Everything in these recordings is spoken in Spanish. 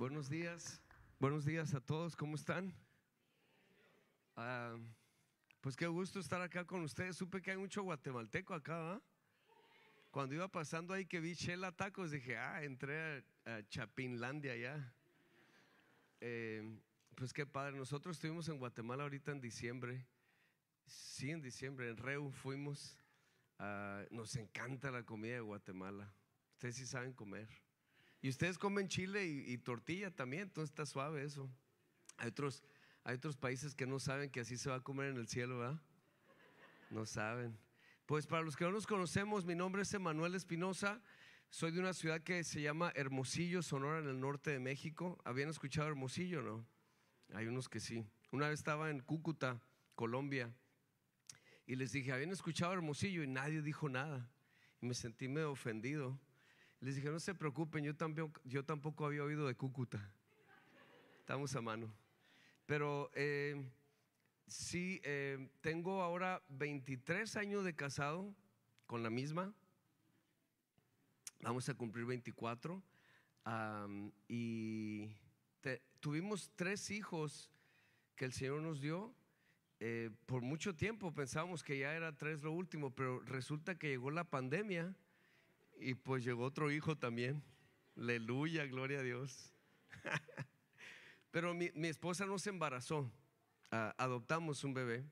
Buenos días, buenos días a todos, ¿cómo están? Ah, pues qué gusto estar acá con ustedes. Supe que hay mucho guatemalteco acá, ¿va? Cuando iba pasando ahí que vi Shela Tacos, dije, ah, entré a, Chapinlandia ya. Eh, pues qué padre, nosotros estuvimos en Guatemala ahorita en diciembre. Sí, en diciembre, en Reu fuimos. Ah, nos encanta la comida de Guatemala. Ustedes sí saben comer. Y ustedes comen chile y, tortilla también, entonces está suave eso. Hay otros, hay otros países que no saben que así se va a comer en el cielo, ¿verdad? No saben. Pues para los que no nos conocemos, mi nombre es Emanuel Espinosa. Soy de una ciudad que se llama Hermosillo, Sonora, en el norte de México. ¿Habían escuchado Hermosillo, no? Hay unos que sí. Una vez estaba en Cúcuta, Colombia, y les dije, ¿habían escuchado Hermosillo? Y nadie dijo nada. Y me sentí medio ofendido. Les dije, no se preocupen, yo tampoco, yo tampoco había oído de Cúcuta. Estamos a mano. Pero eh, sí, eh, tengo ahora 23 años de casado con la misma. Vamos a cumplir 24. y tuvimos tres hijos que el Señor nos dio. Eh, por mucho tiempo pensábamos que ya era tres lo último, pero resulta que llegó la pandemia y pues llegó otro hijo también. Aleluya, gloria a Dios. Pero mi, esposa no se embarazó. Ah, adoptamos un bebé.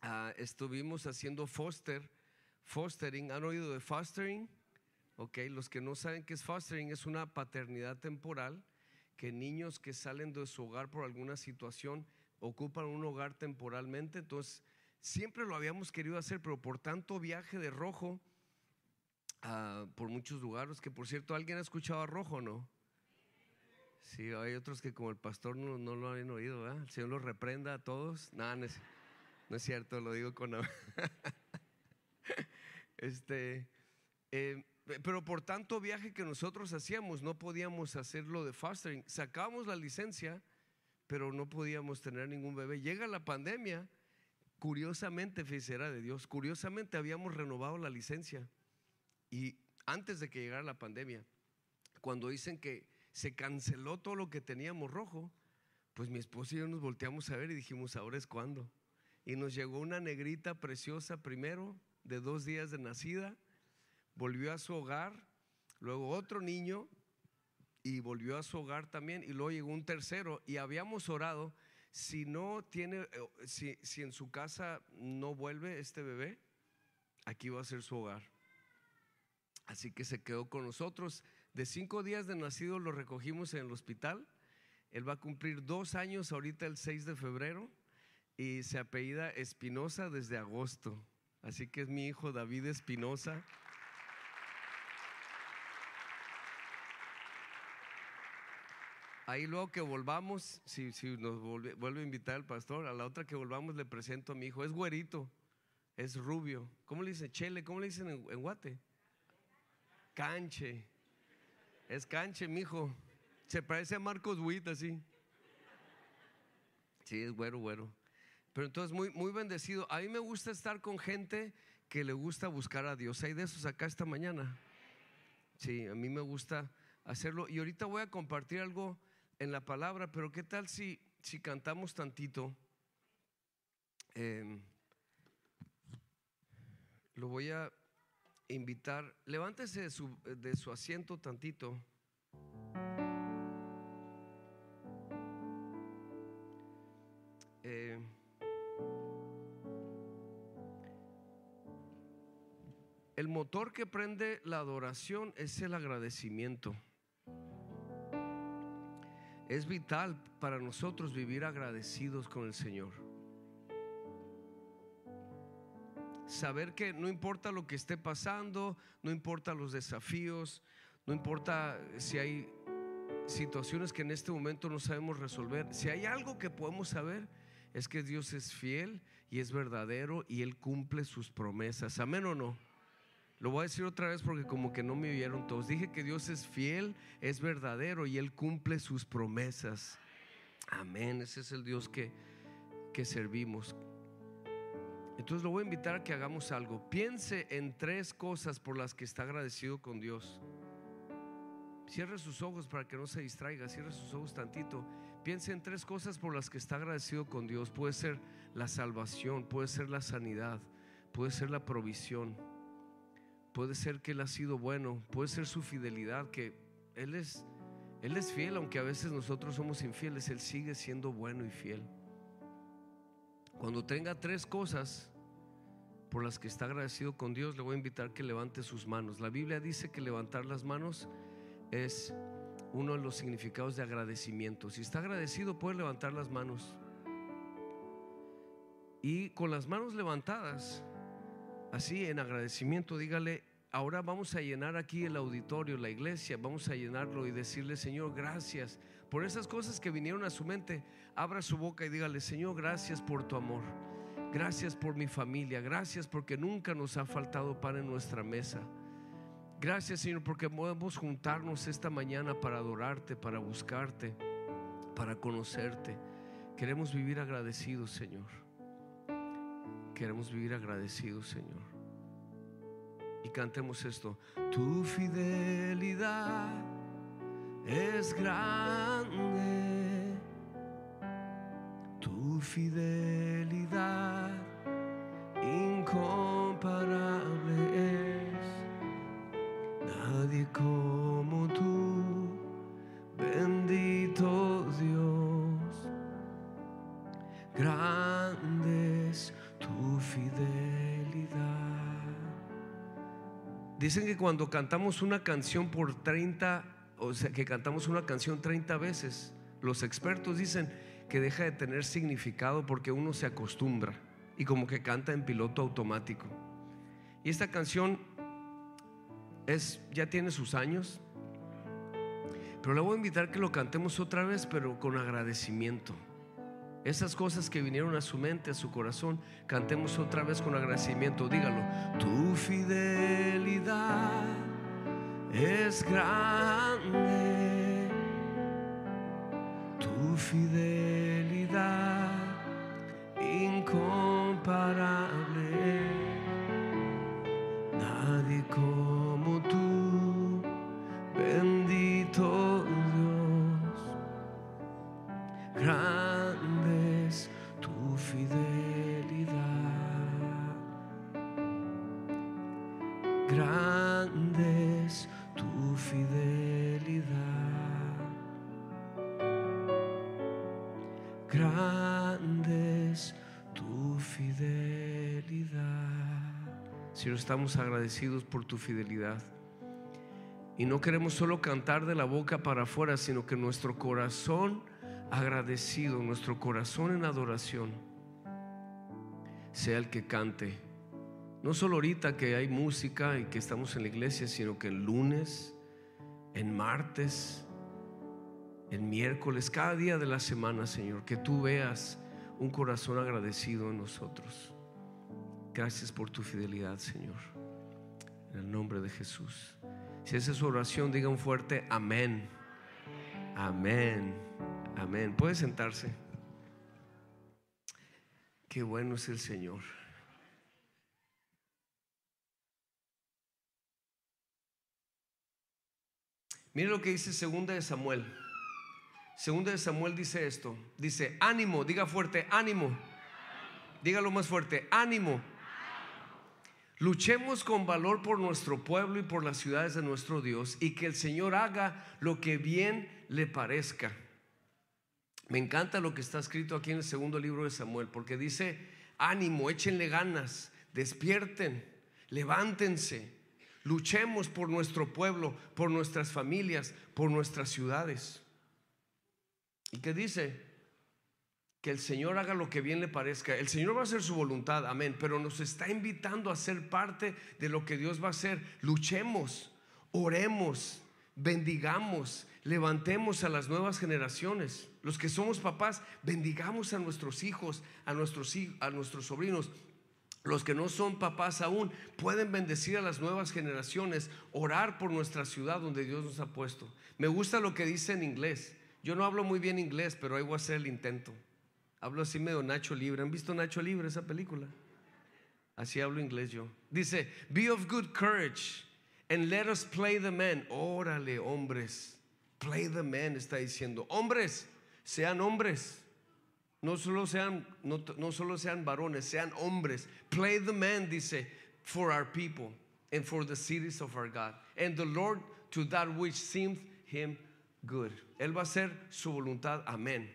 Ah, estuvimos haciendo foster, fostering. ¿Han oído de fostering? Ok, los que no saben qué es fostering, es una paternidad temporal que niños que salen de su hogar por alguna situación ocupan un hogar temporalmente. Entonces, siempre lo habíamos querido hacer, pero por tanto viaje de rojo, por muchos lugares, que por cierto, ¿alguien ha escuchado a Rojo no? Sí, hay otros que como el pastor no, no lo han oído, ¿verdad? El Señor los reprenda a todos. Nada, no, es, cierto, lo digo con... este, eh, pero por tanto viaje que nosotros hacíamos, no podíamos hacerlo de fostering. Sacábamos la licencia, pero no podíamos tener ningún bebé. Llega la pandemia, curiosamente, fíjese, era de Dios, curiosamente habíamos renovado la licencia y antes de que llegara la pandemia, cuando dicen que se canceló todo lo que teníamos rojo, pues mi esposo y yo nos volteamos a ver y dijimos, ahora es cuando. Y nos llegó una negrita preciosa primero, de dos días de nacida, volvió a su hogar, luego otro niño y volvió a su hogar también, y luego llegó un tercero y habíamos orado, si no tiene, eh, si, si en su casa no vuelve este bebé, aquí va a ser su hogar. Así que se quedó con nosotros. De cinco días de nacido lo recogimos en el hospital. Él va a cumplir dos años ahorita el 6 de febrero y se apellida Espinosa desde agosto. Así que es mi hijo David Espinosa. Ahí luego que volvamos, si, nos vuelve, a invitar el pastor, a la otra que volvamos le presento a mi hijo. Es güerito, es rubio. ¿Cómo le dicen? Chele, ¿cómo le dicen en Guate? Canche. Es canche, mijo. Se parece a Marcos Witt así. Sí, es güero, güero. Pero entonces muy, muy bendecido. A mí me gusta estar con gente que le gusta buscar a Dios. Hay de esos acá esta mañana. Sí, a mí me gusta hacerlo. Y ahorita voy a compartir algo en la palabra, pero ¿qué tal si, si cantamos tantito? Em, lo voy a invitar, levántese de su, de su asiento tantito. Eh, el motor que prende la adoración es el agradecimiento. Es vital para nosotros vivir agradecidos con el Señor. Saber que no importa lo que esté pasando, no importa los desafíos, no importa si hay situaciones que en este momento no sabemos resolver, si hay algo que podemos saber es que Dios es fiel y es verdadero y Él cumple sus promesas. Amén o no. Lo voy a decir otra vez porque como que no me oyeron todos. Dije que Dios es fiel, es verdadero y Él cumple sus promesas. Amén. Ese es el Dios que, que servimos. Entonces lo voy a invitar a que hagamos algo. Piense en tres cosas por las que está agradecido con Dios. Cierre sus ojos para que no se distraiga, cierre sus ojos tantito. Piense en tres cosas por las que está agradecido con Dios. Puede ser la salvación, puede ser la sanidad, puede ser la provisión, puede ser que Él ha sido bueno, puede ser su fidelidad, que Él es, Él es fiel, aunque a veces nosotros somos infieles, Él sigue siendo bueno y fiel. Cuando tenga tres cosas por las que está agradecido con Dios, le voy a invitar que levante sus manos. La Biblia dice que levantar las manos es uno de los significados de agradecimiento. Si está agradecido, puede levantar las manos. Y con las manos levantadas, así en agradecimiento, dígale, ahora vamos a llenar aquí el auditorio, la iglesia, vamos a llenarlo y decirle, Señor, gracias por esas cosas que vinieron a su mente. Abra su boca y dígale, Señor, gracias por tu amor. Gracias por mi familia. Gracias porque nunca nos ha faltado pan en nuestra mesa. Gracias, Señor, porque podemos juntarnos esta mañana para adorarte, para buscarte, para conocerte. Queremos vivir agradecidos, Señor. Queremos vivir agradecidos, Señor. Y cantemos esto. Tu fidelidad es grande. Fidelidad incomparable es. Nadie como tú, bendito Dios. Grande es tu fidelidad. Dicen que cuando cantamos una canción por 30, o sea, que cantamos una canción 30 veces, los expertos dicen que deja de tener significado porque uno se acostumbra y como que canta en piloto automático. Y esta canción es ya tiene sus años, pero le voy a invitar que lo cantemos otra vez, pero con agradecimiento. Esas cosas que vinieron a su mente, a su corazón, cantemos otra vez con agradecimiento. Dígalo, tu fidelidad es grande, tu fidelidad incomparable. Nadie como agradecidos por tu fidelidad. Y no queremos solo cantar de la boca para afuera, sino que nuestro corazón agradecido, nuestro corazón en adoración, sea el que cante. No solo ahorita que hay música y que estamos en la iglesia, sino que el lunes, en martes, en miércoles, cada día de la semana, Señor, que tú veas un corazón agradecido en nosotros. Gracias por tu fidelidad, Señor. En el nombre de Jesús. Si esa es su oración, diga un fuerte amén. Amén. Amén. Puede sentarse. Qué bueno es el Señor. Mire lo que dice segunda de Samuel. Segunda de Samuel dice esto. Dice, ánimo, diga fuerte, ánimo. Dígalo más fuerte, ánimo. Luchemos con valor por nuestro pueblo y por las ciudades de nuestro Dios y que el Señor haga lo que bien le parezca. Me encanta lo que está escrito aquí en el segundo libro de Samuel, porque dice, ánimo, échenle ganas, despierten, levántense, luchemos por nuestro pueblo, por nuestras familias, por nuestras ciudades. ¿Y qué dice? Que el Señor haga lo que bien le parezca. El Señor va a hacer su voluntad, amén, pero nos está invitando a ser parte de lo que Dios va a hacer. Luchemos, oremos, bendigamos, levantemos a las nuevas generaciones. Los que somos papás, bendigamos a nuestros hijos, a nuestros, a nuestros sobrinos. Los que no son papás aún pueden bendecir a las nuevas generaciones, orar por nuestra ciudad donde Dios nos ha puesto. Me gusta lo que dice en inglés. Yo no hablo muy bien inglés, pero ahí voy a hacer el intento. Hablo así medio Nacho Libre. ¿Han visto Nacho Libre esa película? Así hablo inglés yo. Dice, be of good courage And let us play the man. Órale, hombres. Play the man está diciendo. Hombres, sean hombres. No solo sean, no, no solo sean varones, sean hombres. Play the man, dice, for our people and for the cities of our God. And the Lord to that which seemed him good. Él va a hacer su voluntad. Amén.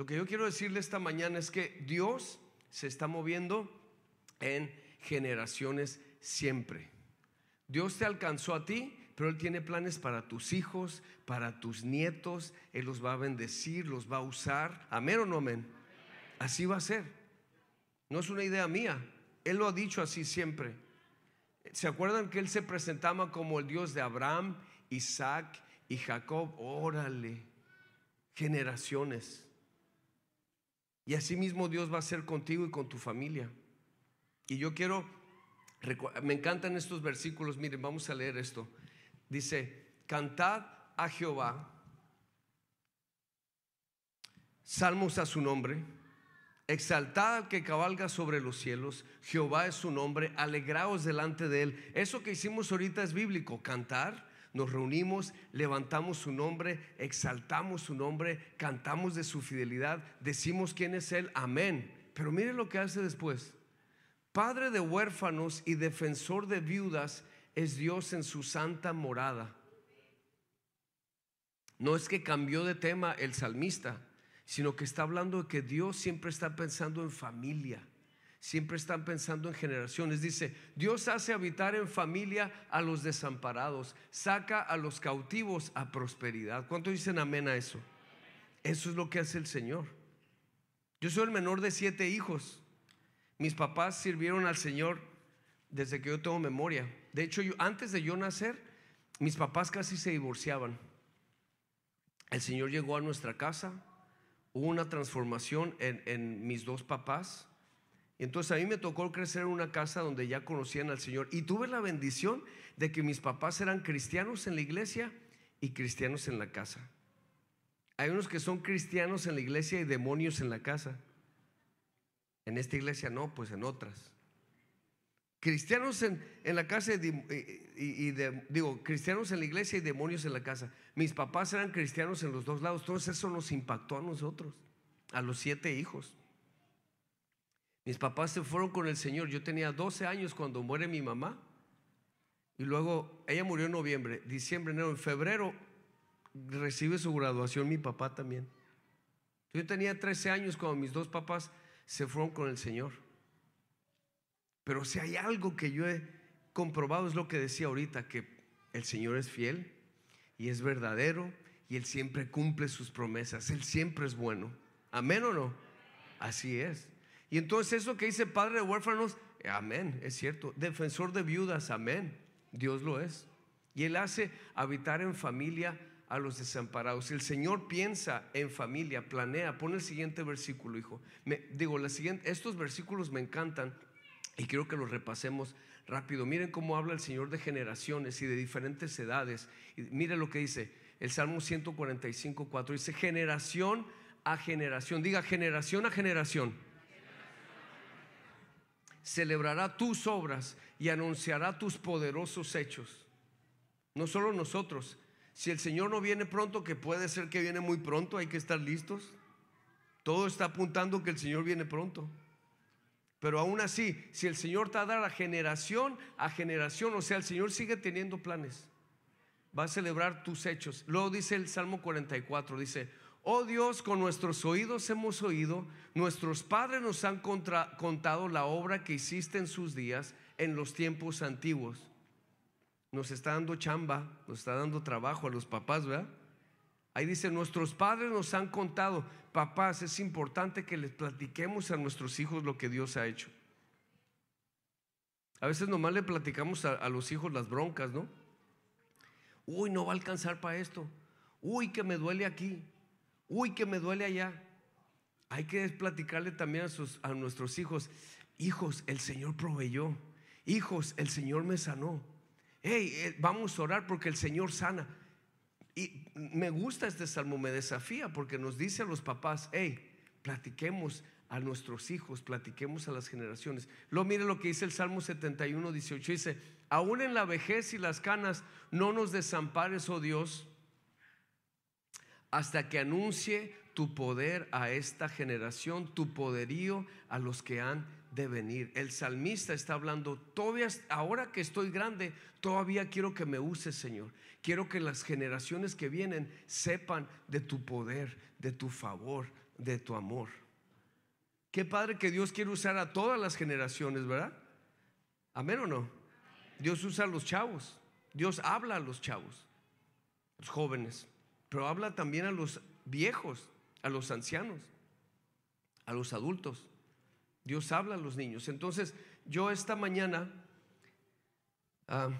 Lo que yo quiero decirle esta mañana es que Dios se está moviendo en generaciones siempre. Dios te alcanzó a ti, pero Él tiene planes para tus hijos, para tus nietos. Él los va a bendecir, los va a usar. Amén o no amén. Así va a ser. No es una idea mía. Él lo ha dicho así siempre. ¿Se acuerdan que Él se presentaba como el Dios de Abraham, Isaac y Jacob? Órale, generaciones. Y así mismo Dios va a ser contigo y con tu familia. Y yo quiero, me encantan estos versículos, miren, vamos a leer esto. Dice, cantad a Jehová, salmos a su nombre, exaltad al que cabalga sobre los cielos, Jehová es su nombre, alegraos delante de él. Eso que hicimos ahorita es bíblico, cantar nos reunimos, levantamos su nombre, exaltamos su nombre, cantamos de su fidelidad, decimos quién es Él, amén. Pero mire lo que hace después. Padre de huérfanos y defensor de viudas es Dios en su santa morada. No es que cambió de tema el salmista, sino que está hablando de que Dios siempre está pensando en familia siempre están pensando en generaciones. Dice, Dios hace habitar en familia a los desamparados, saca a los cautivos a prosperidad. ¿Cuánto dicen amén a eso? Eso es lo que hace el Señor. Yo soy el menor de siete hijos. Mis papás sirvieron al Señor desde que yo tengo memoria. De hecho, yo, antes de yo nacer, mis papás casi se divorciaban. El Señor llegó a nuestra casa, hubo una transformación en mis dos papás entonces a mí me tocó crecer en una casa donde ya conocían al Señor y tuve la bendición de que mis papás eran cristianos en la iglesia y cristianos en la casa. Hay unos que son cristianos en la iglesia y demonios en la casa. En esta iglesia no, pues en otras. Cristianos en, la casa y, digo, cristianos en la iglesia y demonios en la casa. Mis papás eran cristianos en los dos lados. Todo eso nos impactó a nosotros, a los siete hijos. Mis papás se fueron con el Señor. Yo tenía 12 años cuando muere mi mamá. Y luego ella murió en noviembre, diciembre, enero, en febrero recibe su graduación mi papá también. Yo tenía 13 años cuando mis dos papás se fueron con el Señor. Pero si hay algo que yo he comprobado es lo que decía ahorita, que el Señor es fiel y es verdadero y Él siempre cumple sus promesas. Él siempre es bueno. Amén o no? Así es. Y entonces eso que dice padre de huérfanos, amén, es cierto. Defensor de viudas, amén. Dios lo es. Y Él hace habitar en familia a los desamparados. El Señor piensa en familia, planea. Pone el siguiente versículo, hijo. Me, digo, la siguiente, estos versículos me encantan y quiero que los repasemos rápido. Miren cómo habla el Señor de generaciones y de diferentes edades. Y miren lo que dice el Salmo 145, 4. Dice, generación a generación. Diga, generación a generación celebrará tus obras y anunciará tus poderosos hechos. No solo nosotros. Si el Señor no viene pronto, que puede ser que viene muy pronto, hay que estar listos. Todo está apuntando que el Señor viene pronto. Pero aún así, si el Señor te a generación a generación, o sea, el Señor sigue teniendo planes, va a celebrar tus hechos. Luego dice el Salmo 44, dice, Oh Dios, con nuestros oídos hemos oído, nuestros padres nos han contado la obra que hiciste en sus días, en los tiempos antiguos. Nos está dando chamba, nos está dando trabajo a los papás, ¿verdad? Ahí dice, nuestros padres nos han contado, papás, es importante que les platiquemos a nuestros hijos lo que Dios ha hecho. A veces nomás le platicamos a, a los hijos las broncas, ¿no? Uy, no va a alcanzar para esto. Uy, que me duele aquí uy, que me duele allá. Hay que platicarle también a, sus, a nuestros hijos, hijos, el Señor proveyó, hijos, el Señor me sanó. Hey, eh, vamos a orar porque el Señor sana. Y me gusta este salmo, me desafía porque nos dice a los papás, hey, platiquemos, a nuestros hijos, platiquemos a las generaciones. Luego mire lo que dice el Salmo 71, 18. Dice, aún en la vejez y las canas, no nos desampares, oh Dios, hasta que anuncie tu poder a esta generación, tu poderío a los que han de venir. El salmista está hablando, todavía, ahora que estoy grande, todavía quiero que me uses, Señor. Quiero que las generaciones que vienen sepan de tu poder, de tu favor, de tu amor. Qué padre que Dios quiere usar a todas las generaciones, ¿verdad? Amén o no. Dios usa a los chavos. Dios habla a los chavos, los jóvenes, pero habla también a los viejos, a los ancianos, a los adultos. Dios habla a los niños. Entonces, yo esta mañana ah,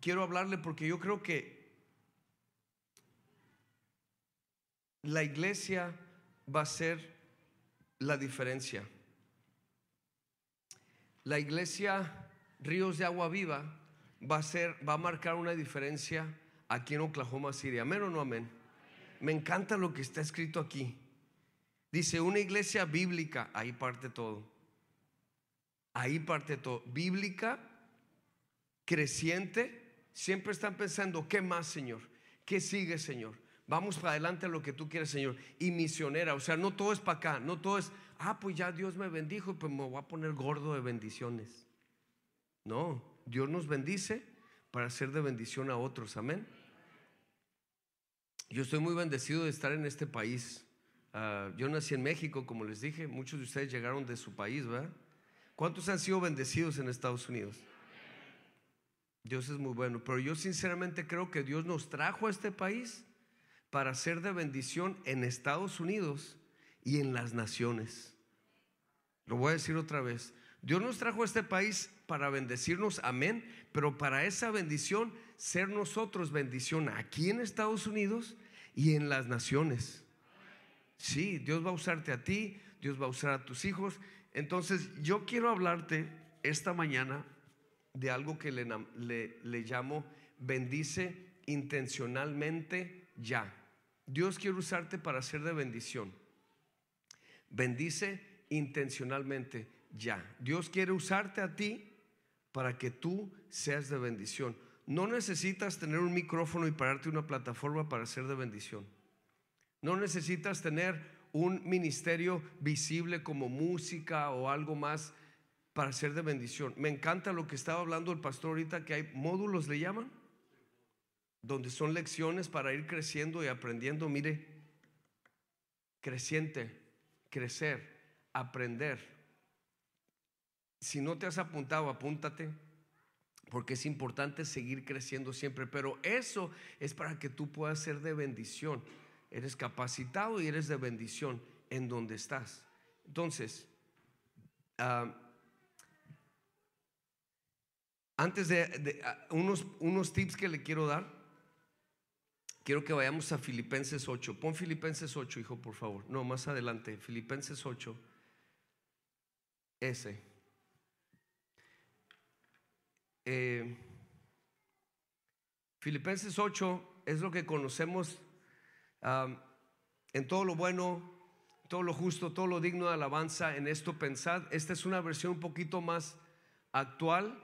quiero hablarle porque yo creo que la iglesia va a ser la diferencia. La iglesia Ríos de Agua Viva va a ser, va a marcar una diferencia aquí en Oklahoma City. Amén o no amén. Me encanta lo que está escrito aquí. Dice una iglesia bíblica, ahí parte todo. Ahí parte todo. Bíblica, creciente, siempre están pensando, ¿qué más, Señor? ¿Qué sigue, Señor? Vamos para adelante a lo que tú quieres, Señor. Y misionera, o sea, no todo es para acá, no todo es, ah, pues ya Dios me bendijo, pues me voy a poner gordo de bendiciones. No, Dios nos bendice para ser de bendición a otros, amén. Yo estoy muy bendecido de estar en este país. Ah, yo nací en México, como les dije, muchos de ustedes llegaron de su país, ¿verdad? ¿Cuántos han sido bendecidos en Estados Unidos? Dios es muy bueno, pero yo sinceramente creo que Dios nos trajo a este país para ser de bendición en Estados Unidos y en las naciones. Lo voy a decir otra vez. Dios nos trajo a este país para bendecirnos, amén, pero para esa bendición ser nosotros bendición aquí en Estados Unidos y en las naciones. Sí, Dios va a usarte a ti, Dios va a usar a tus hijos. Entonces yo quiero hablarte esta mañana de algo que le, le, le llamo bendice intencionalmente ya. Dios quiere usarte para ser de bendición. Bendice intencionalmente ya. Dios quiere usarte a ti para que tú seas de bendición. No necesitas tener un micrófono y pararte una plataforma para ser de bendición. No necesitas tener un ministerio visible como música o algo más para ser de bendición. Me encanta lo que estaba hablando el pastor ahorita, que hay módulos, le llaman donde son lecciones para ir creciendo y aprendiendo. Mire, creciente, crecer, aprender. Si no te has apuntado, apúntate, porque es importante seguir creciendo siempre. Pero eso es para que tú puedas ser de bendición. Eres capacitado y eres de bendición en donde estás. Entonces, ah, antes de, ah, unos, unos tips que le quiero dar Quiero que vayamos a Filipenses 8. Pon Filipenses 8, hijo, por favor. No, más adelante. Filipenses 8. Ese. Eh, Filipenses 8 es lo que conocemos en todo lo bueno, todo lo justo, todo lo digno de alabanza. En esto pensad. Esta es una versión un poquito más actual.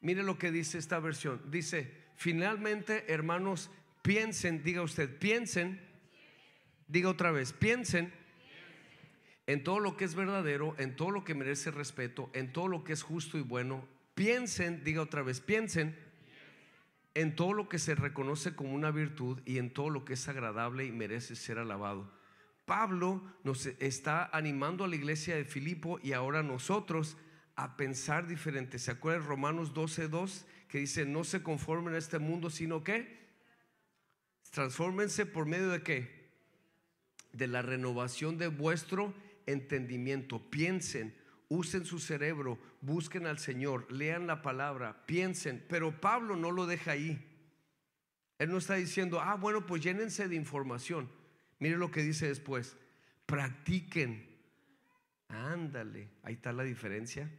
Mire lo que dice esta versión. Dice, finalmente, hermanos, Piensen, diga usted, piensen, diga otra vez, piensen en todo lo que es verdadero, en todo lo que merece respeto, en todo lo que es justo y bueno. Piensen, diga otra vez, piensen en todo lo que se reconoce como una virtud y en todo lo que es agradable y merece ser alabado. Pablo nos está animando a la iglesia de Filipo y ahora nosotros a pensar diferente. ¿Se acuerdan Romanos 12:2 que dice, no se conformen a este mundo, sino que Transfórmense por medio de qué? De la renovación de vuestro entendimiento. Piensen, usen su cerebro, busquen al Señor, lean la palabra, piensen. Pero Pablo no lo deja ahí. Él no está diciendo, ah, bueno, pues llénense de información. Mire lo que dice después. Practiquen. Ándale, ahí está la diferencia.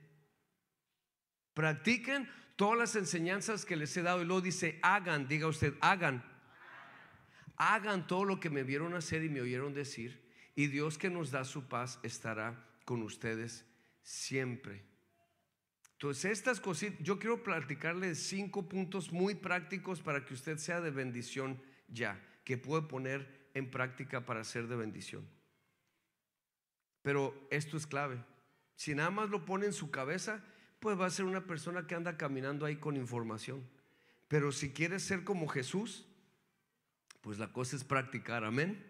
Practiquen todas las enseñanzas que les he dado. Y luego dice, hagan, diga usted, hagan hagan todo lo que me vieron hacer y me oyeron decir Y Dios que nos da su paz estará con ustedes siempre. Entonces, estas cositas, yo quiero platicarles cinco puntos muy prácticos para que usted sea de bendición ya, que puede poner en práctica para ser de bendición. Pero esto es clave. Si nada más lo pone en su cabeza, pues va a ser una persona que anda caminando ahí con información. Pero si quieres ser como Jesús, pues la cosa es practicar, amén.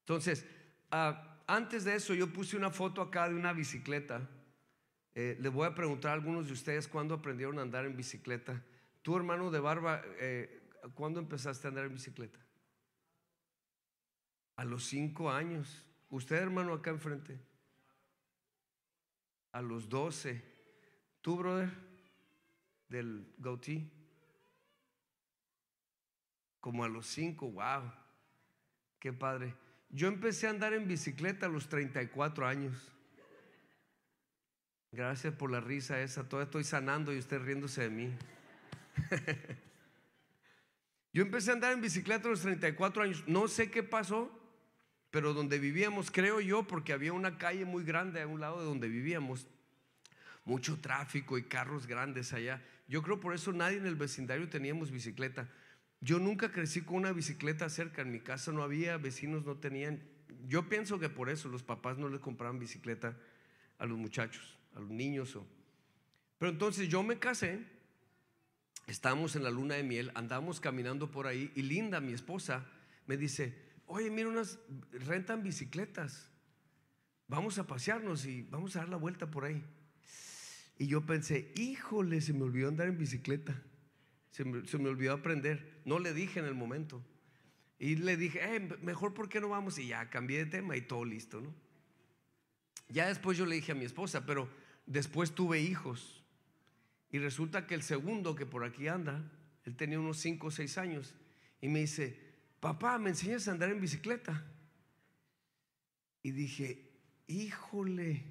Entonces, ah, antes de eso yo puse una foto acá de una bicicleta. Eh, le voy a preguntar a algunos de ustedes cuándo aprendieron a andar en bicicleta. Tu hermano de barba, eh, ¿cuándo empezaste a andar en bicicleta? A los cinco años. Usted, hermano, acá enfrente. A los doce. ¿Tú, brother? Del Gautí. Como a los cinco. Wow. Qué padre. Yo empecé a andar en bicicleta a los 34 años. Gracias por la risa esa. Todavía estoy sanando y usted riéndose de mí. Yo empecé a andar en bicicleta a los 34 años. No sé qué pasó, pero donde vivíamos, creo yo, porque había una calle muy grande a un lado de donde vivíamos, mucho tráfico y carros grandes allá. Yo creo por eso nadie en el vecindario teníamos bicicleta. Yo nunca crecí con una bicicleta cerca, en mi casa no había, vecinos no tenían. Yo pienso que por eso los papás no les compraban bicicleta a los muchachos, a los niños. Pero entonces yo me casé, estábamos en la luna de miel, andábamos caminando por ahí y Linda, mi esposa, me dice, oye, mira, unas rentan bicicletas, vamos a pasearnos y vamos a dar la vuelta por ahí. Y yo pensé, híjole, se me olvidó andar en bicicleta. Se me, olvidó aprender. No le dije en el momento. Y le dije, eh, mejor ¿por qué no vamos? Y ya cambié de tema y todo listo, ¿no? Ya después yo le dije a mi esposa, pero después tuve hijos. Y resulta que el segundo que por aquí anda, él tenía unos 5 o 6 años, y me dice, papá, ¿me enseñas a andar en bicicleta? Y dije, híjole,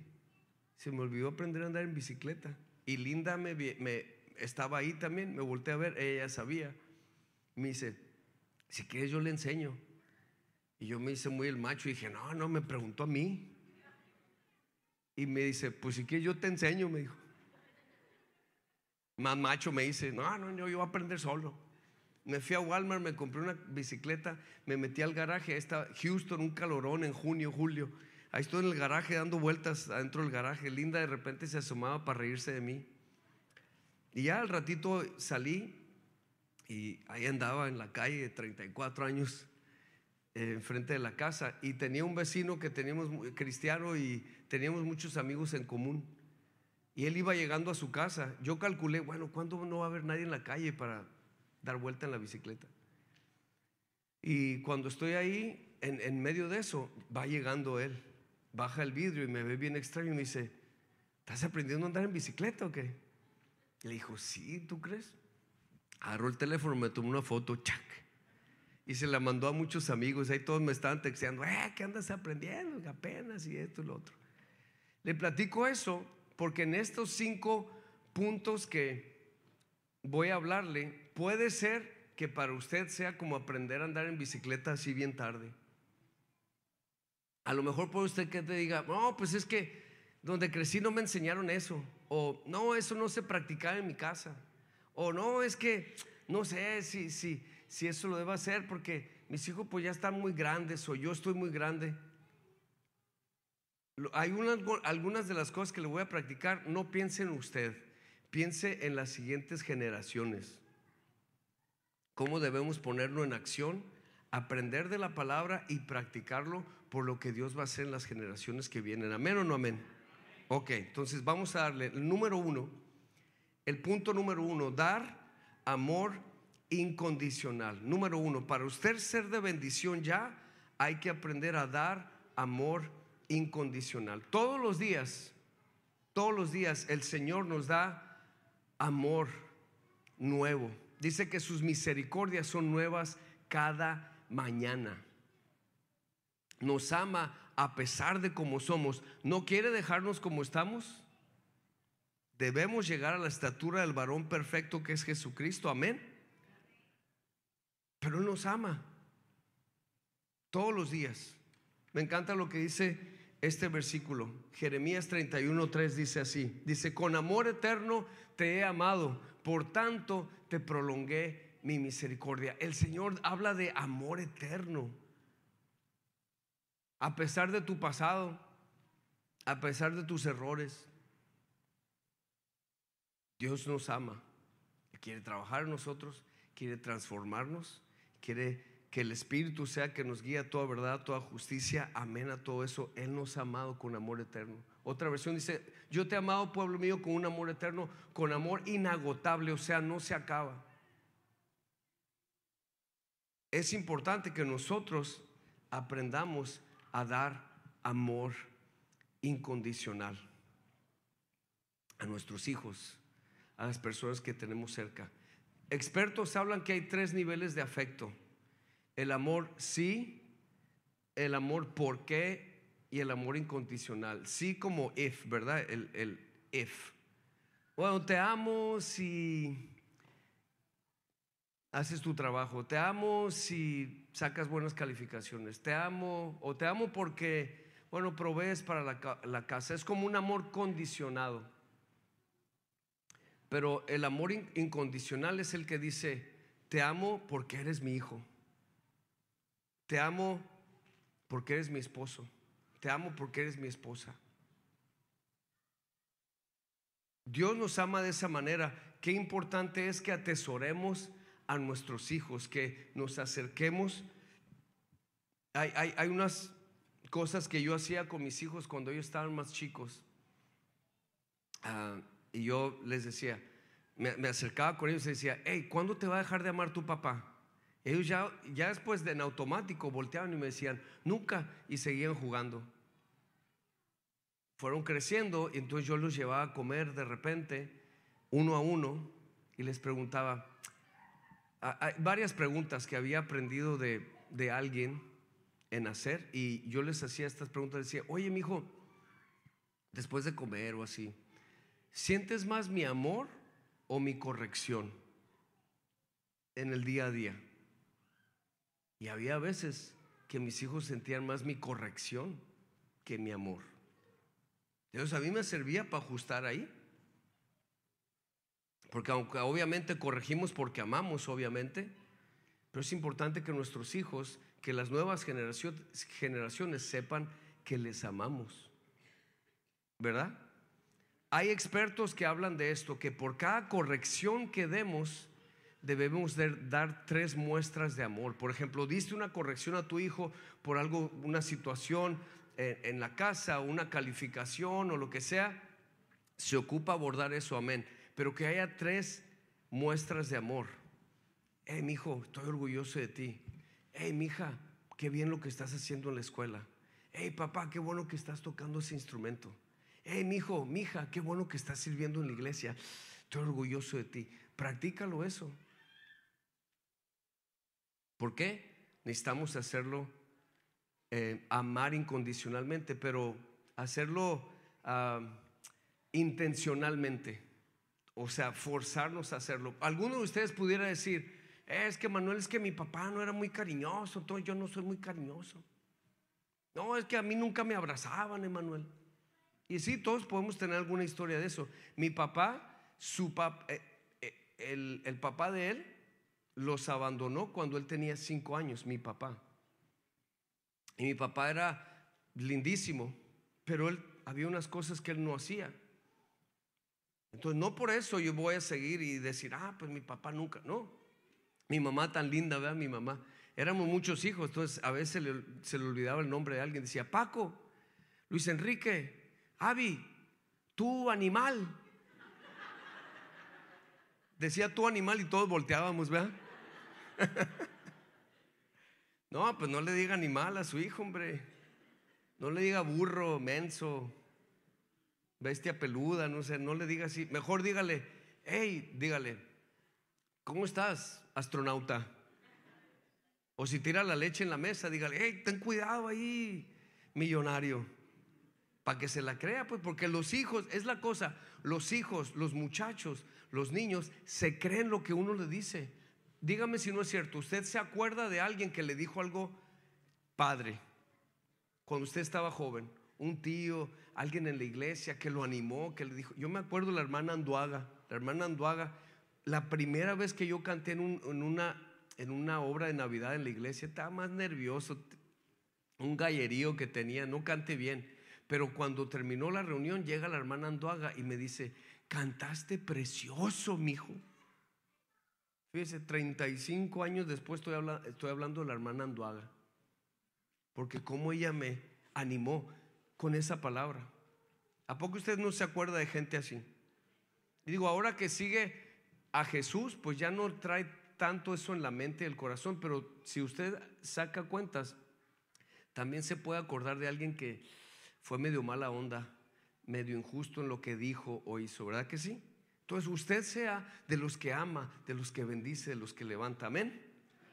se me olvidó aprender a andar en bicicleta. Y Linda me, me estaba ahí también, me volteé a ver, ella sabía. Me dice, si quieres yo le enseño. Y yo me hice muy el macho y dije, no, no, me preguntó a mí. Y me dice, pues si quieres yo te enseño, me dijo. Más macho me dice, no, no, yo, yo voy a aprender solo. Me fui a Walmart, me compré una bicicleta, me metí al garaje, ahí está Houston, un calorón en junio, julio. Ahí estoy en el garaje dando vueltas adentro del garaje. Linda de repente se asomaba para reírse de mí. Y ya al ratito salí y ahí andaba en la calle de 34 años eh, enfrente de la casa y tenía un vecino que teníamos cristiano y teníamos muchos amigos en común. Y él iba llegando a su casa. Yo calculé, bueno, ¿cuándo no va a haber nadie en la calle para dar vuelta en la bicicleta? Y cuando estoy ahí, en, en medio de eso, va llegando él. Baja el vidrio y me ve bien extraño y me dice, ¿estás aprendiendo a andar en bicicleta o qué? Le dijo, sí, ¿tú crees? Agarró el teléfono, me tomó una foto, chac. Y se la mandó a muchos amigos. Ahí todos me estaban texteando, eh, ¿qué andas aprendiendo? Apenas y esto y lo otro. Le platico eso porque en estos cinco puntos que voy a hablarle, puede ser que para usted sea como aprender a andar en bicicleta así bien tarde. A lo mejor puede usted que te diga, no, pues es que donde crecí no me enseñaron eso. O no, eso no se practicaba en mi casa. O no, es que no sé si, si, si eso lo debo hacer porque mis hijos pues ya están muy grandes o yo estoy muy grande. Hay algunas de las cosas que le voy a practicar, no piense en usted, piense en las siguientes generaciones. ¿Cómo debemos ponerlo en acción? Aprender de la palabra y practicarlo por lo que Dios va a hacer en las generaciones que vienen. Amén o no amén. Ok, entonces vamos a darle el número uno, el punto número uno, dar amor incondicional. Número uno, para usted ser de bendición ya hay que aprender a dar amor incondicional. Todos los días, todos los días el Señor nos da amor nuevo. Dice que sus misericordias son nuevas cada mañana. Nos ama a pesar de cómo somos, no quiere dejarnos como estamos. Debemos llegar a la estatura del varón perfecto que es Jesucristo, amén. Pero Él nos ama todos los días. Me encanta lo que dice este versículo. Jeremías 31:3 dice así, dice, "Con amor eterno te he amado, por tanto te prolongué mi misericordia." El Señor habla de amor eterno. A pesar de tu pasado, a pesar de tus errores, Dios nos ama, quiere trabajar en nosotros, quiere transformarnos, quiere que el Espíritu sea que nos guíe a toda verdad, toda justicia, amén a todo eso. Él nos ha amado con amor eterno. Otra versión dice, yo te he amado, pueblo mío, con un amor eterno, con amor inagotable, o sea, no se acaba. Es importante que nosotros aprendamos a dar amor incondicional a nuestros hijos, a las personas que tenemos cerca. Expertos hablan que hay tres niveles de afecto. El amor sí, el amor por qué y el amor incondicional. Sí como if, ¿verdad? El, el if. Bueno, te amo si haces tu trabajo. Te amo si sacas buenas calificaciones. Te amo o te amo porque, bueno, provees para la, la casa. Es como un amor condicionado. Pero el amor incondicional es el que dice, te amo porque eres mi hijo. Te amo porque eres mi esposo. Te amo porque eres mi esposa. Dios nos ama de esa manera. Qué importante es que atesoremos a nuestros hijos, que nos acerquemos. Hay, unas cosas que yo hacía con mis hijos cuando ellos estaban más chicos. Ah, y yo les decía, me, acercaba con ellos y decía, hey, ¿cuándo te va a dejar de amar tu papá? Ellos ya, ya después de en automático volteaban y me decían, nunca, y seguían jugando. Fueron creciendo y entonces yo los llevaba a comer de repente, uno a uno, y les preguntaba, hay varias preguntas que había aprendido de, de alguien en hacer, y yo les hacía estas preguntas, decía, oye, mi hijo, después de comer o así, ¿Sientes más mi amor o mi corrección en el día a día? Y había veces que mis hijos sentían más mi corrección que mi amor. Entonces a mí me servía para ajustar ahí. Porque aunque obviamente corregimos porque amamos, obviamente, pero es importante que nuestros hijos, que las nuevas generaciones, sepan que les amamos. ¿Verdad? Hay expertos que hablan de esto, que por cada corrección que demos, debemos dar tres muestras de amor. Por ejemplo, diste una corrección a tu hijo por algo, una situación en, en la casa, una calificación o lo que sea, se ocupa abordar eso, amén. Pero que haya tres muestras de amor. Hey, mi hijo, estoy orgulloso de ti. Hey, mi hija, qué bien lo que estás haciendo en la escuela. Hey, papá, qué bueno que estás tocando ese instrumento hey, mi hijo, mi hija, qué bueno que estás sirviendo en la iglesia. Estoy orgulloso de ti. Practícalo eso. ¿Por qué? Necesitamos hacerlo, eh, amar incondicionalmente, pero hacerlo ah, intencionalmente. O sea, forzarnos a hacerlo. Alguno de ustedes pudiera decir, es que Manuel, es que mi papá no era muy cariñoso, entonces yo no soy muy cariñoso. No, es que a mí nunca me abrazaban, Emanuel. Y sí, todos podemos tener alguna historia de eso. Mi papá, su eh, eh, el, el papá de él los abandonó cuando él tenía cinco años, mi papá. Y mi papá era lindísimo, pero él había unas cosas que él no hacía. Entonces, no por eso yo voy a seguir y decir, ah, pues mi papá nunca, no. Mi mamá tan linda, ¿verdad? Mi mamá. Éramos muchos hijos, entonces a veces se le olvidaba el nombre de alguien. Decía, Paco, Luis Enrique, Avi, tú animal. Decía tú animal y todos volteábamos, ¿verdad? no, pues no le diga animal a su hijo, hombre. No le diga burro, menso, bestia peluda, no sé, no le diga así. Mejor dígale, hey, dígale, ¿cómo estás, astronauta? O si tira la leche en la mesa, dígale, hey, ten cuidado ahí, millonario para que se la crea, pues porque los hijos, es la cosa, los hijos, los muchachos, los niños, se creen lo que uno le dice. Dígame si no es cierto, usted se acuerda de alguien que le dijo algo padre cuando usted estaba joven, un tío, alguien en la iglesia que lo animó, que le dijo, yo me acuerdo la hermana Anduaga, la hermana Anduaga, la primera vez que yo canté en, una, en una obra de Navidad en la iglesia, estaba más nervioso, un gallerío que tenía, no canté bien, pero cuando terminó la reunión llega la hermana Anduaga y me dice, cantaste precioso, mijo. Fíjese, 35 años después estoy, hablando, estoy hablando de la hermana Anduaga, porque como ella me animó con esa palabra. ¿A poco usted no se acuerda de gente así? Y digo, ahora que sigue a Jesús, pues ya no trae tanto eso en la mente y el corazón, pero si usted saca cuentas, también se puede acordar de alguien que fue medio mala onda, medio injusto en lo que dijo o hizo, ¿verdad que sí? Entonces usted sea de los que ama, de los que bendice, de los que levanta, amén.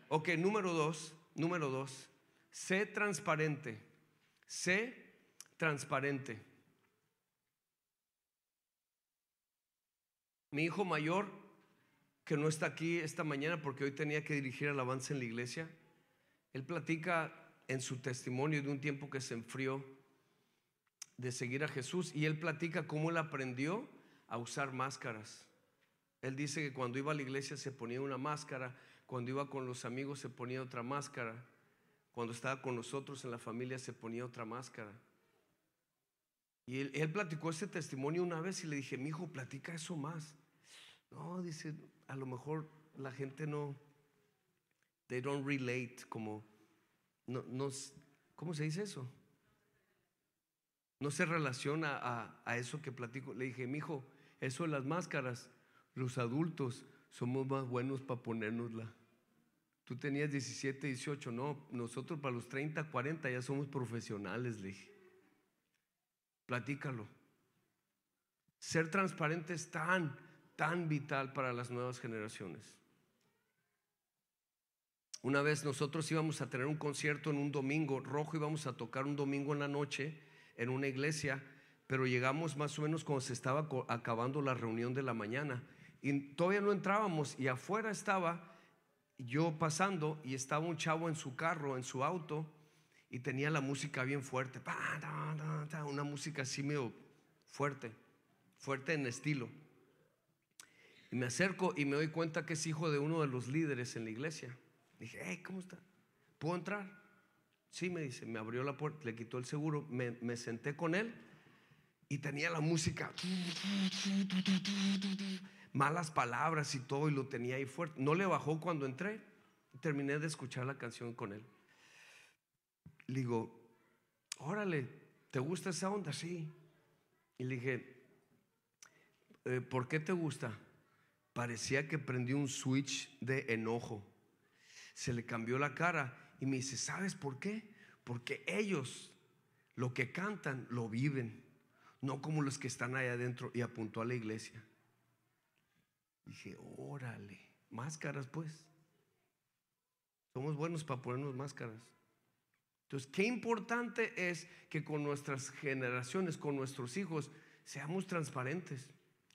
Ok, número dos, número dos, sé transparente, sé transparente. Mi hijo mayor, que no está aquí esta mañana porque hoy tenía que dirigir alabanza en la iglesia, él platica en su testimonio de un tiempo que se enfrió de seguir a Jesús y él platica cómo él aprendió a usar máscaras. Él dice que cuando iba a la iglesia se ponía una máscara, cuando iba con los amigos se ponía otra máscara, cuando estaba con nosotros en la familia se ponía otra máscara. Y él, platicó ese testimonio una vez y le dije, mi hijo, platica eso más. No, dice, a lo mejor la gente no, they don't relate, como, no, no ¿cómo se dice eso? No se relaciona a, eso que platico. Le dije, mi hijo, eso de las máscaras, los adultos somos más buenos para ponérnosla. Tú tenías 17, 18, no, nosotros para los 30, 40 ya somos profesionales, le dije. Platícalo. Ser transparente es tan, tan vital para las nuevas generaciones. Una vez nosotros íbamos a tener un concierto en un domingo rojo, íbamos a tocar un domingo en la noche en una iglesia, pero llegamos más o menos cuando se estaba acabando la reunión de la mañana y todavía no entrábamos y afuera estaba yo pasando y estaba un chavo en su carro, en su auto y tenía la música bien fuerte, una música así medio fuerte, fuerte en estilo. Y me acerco y me doy cuenta que es hijo de uno de los líderes en la iglesia. Dije, hey, ¿cómo está? ¿Puedo entrar? Sí, me dice, me abrió la puerta, le quitó el seguro, me, me senté con él y tenía la música, malas palabras y todo, y lo tenía ahí fuerte. No le bajó cuando entré, terminé de escuchar la canción con él. Le digo, órale, ¿te gusta esa onda? Sí. Y le dije, eh, ¿por qué te gusta? Parecía que prendió un switch de enojo. Se le cambió la cara y me dice, ¿sabes por qué? Porque ellos lo que cantan lo viven, no como los que están allá adentro y apuntó a la iglesia. Dije, órale, máscaras pues. Somos buenos para ponernos máscaras. Entonces, qué importante es que con nuestras generaciones, con nuestros hijos, seamos transparentes.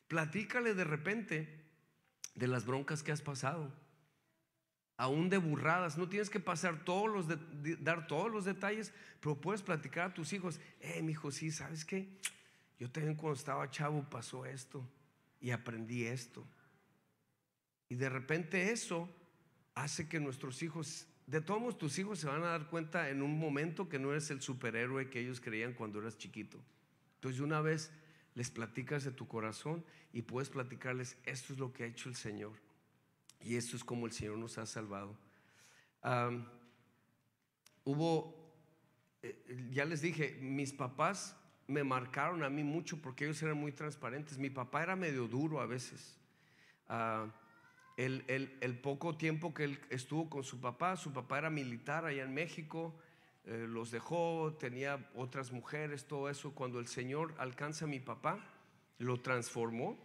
Platícale de repente de las broncas que has pasado, aún de burradas. No tienes que pasar todos los dar todos los detalles, pero puedes platicar a tus hijos. Eh, mi hijo, sí, ¿sabes qué? Yo también cuando estaba chavo pasó esto y aprendí esto. Y de repente eso hace que nuestros hijos de todos tus hijos se van a dar cuenta en un momento que no eres el superhéroe que ellos creían cuando eras chiquito. Entonces una vez les platicas de tu corazón y puedes platicarles, esto es lo que ha hecho el Señor. Y esto es como el Señor nos ha salvado. hubo, eh, ya les dije, mis papás me marcaron a mí mucho porque ellos eran muy transparentes. Mi papá era medio duro a veces. Ah, el, poco tiempo que él estuvo con su papá, su papá era militar allá en México, eh, los dejó, tenía otras mujeres, todo eso. Cuando el Señor alcanza a mi papá, lo transformó.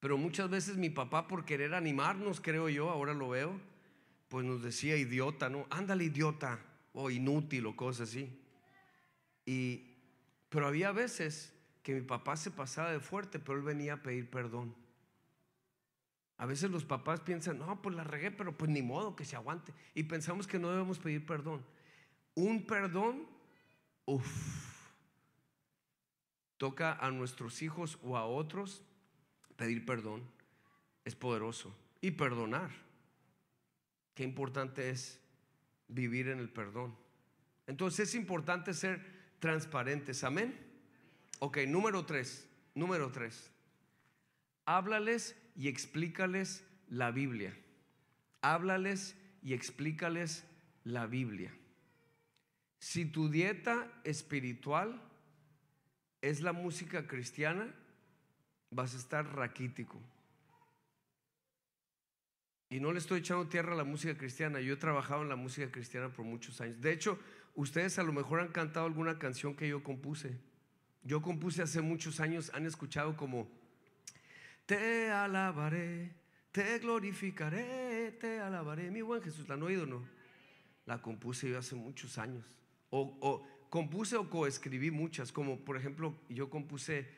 Pero muchas veces mi papá, por querer animarnos, creo yo, ahora lo veo, pues nos decía idiota, ¿no? Ándale, idiota, o inútil, o cosas así. Y, pero había veces que mi papá se pasaba de fuerte, pero él venía a pedir perdón. A veces los papás piensan, no, pues la regué, pero pues ni modo que se aguante. Y pensamos que no debemos pedir perdón. Un perdón uff, toca a nuestros hijos o a otros pedir perdón. Es poderoso. Y perdonar. Qué importante es vivir en el perdón. Entonces es importante ser transparentes. Amén. Ok, número tres. Número tres. Háblales y explícales la Biblia. Háblales y explícales la Biblia. Si tu dieta espiritual es la música cristiana, vas a estar raquítico. Y no le estoy echando tierra a la música cristiana. Yo he trabajado en la música cristiana por muchos años. De hecho, ustedes a lo mejor han cantado alguna canción que yo compuse. Yo compuse hace muchos años, han escuchado como, te alabaré, te glorificaré, te alabaré. Mi buen Jesús, ¿la han oído no? La compuse yo hace muchos años. O, compuse o coescribí muchas, como por ejemplo, yo compuse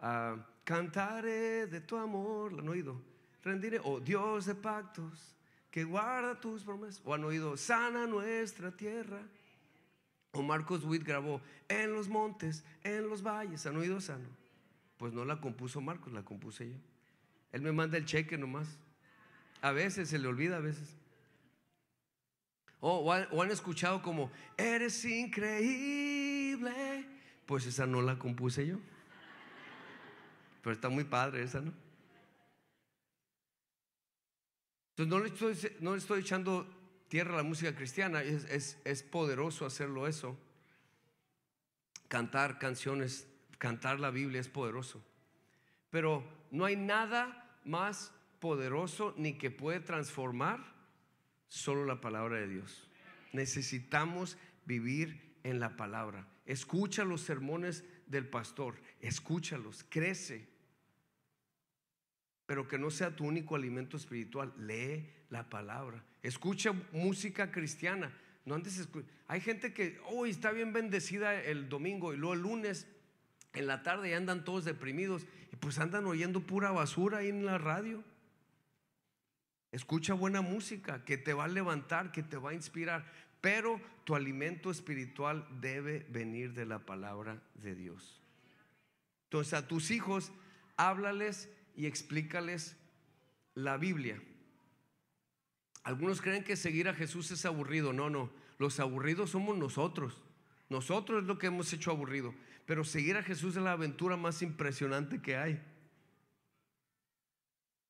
uh, Cantaré de tu amor, ¿la han oído? Rendiré, o Dios de pactos, que guarda tus promesas. O han oído, sana nuestra tierra. O Marcos Witt grabó en los montes, en los valles. ¿Han oído sano? Pues no la compuso Marcos, la compuse yo. Él me manda el cheque nomás. A veces se le olvida, a veces. o, han, escuchado como, eres increíble. Pues esa no la compuse yo. Pero está muy padre esa, ¿no? Entonces no le estoy, no le estoy echando tierra a la música cristiana, es, es poderoso hacerlo eso. Cantar canciones, cantar la Biblia es poderoso. Pero no hay nada más poderoso ni que puede transformar solo la palabra de Dios. Necesitamos vivir en la palabra. Escucha los sermones del pastor, escúchalos, crece. Pero que no sea tu único alimento espiritual. Lee la palabra. Escucha música cristiana. No antes Hay gente que hoy está bien bendecida el domingo y luego el lunes en la tarde andan todos deprimidos y pues andan oyendo pura basura ahí en la radio. Escucha buena música que te va a levantar, que te va a inspirar, pero tu alimento espiritual debe venir de la palabra de Dios. Entonces a tus hijos háblales y explícales la Biblia. Algunos creen que seguir a Jesús es aburrido. No, no. Los aburridos somos nosotros. Nosotros es lo que hemos hecho aburrido. Pero seguir a Jesús es la aventura más impresionante que hay.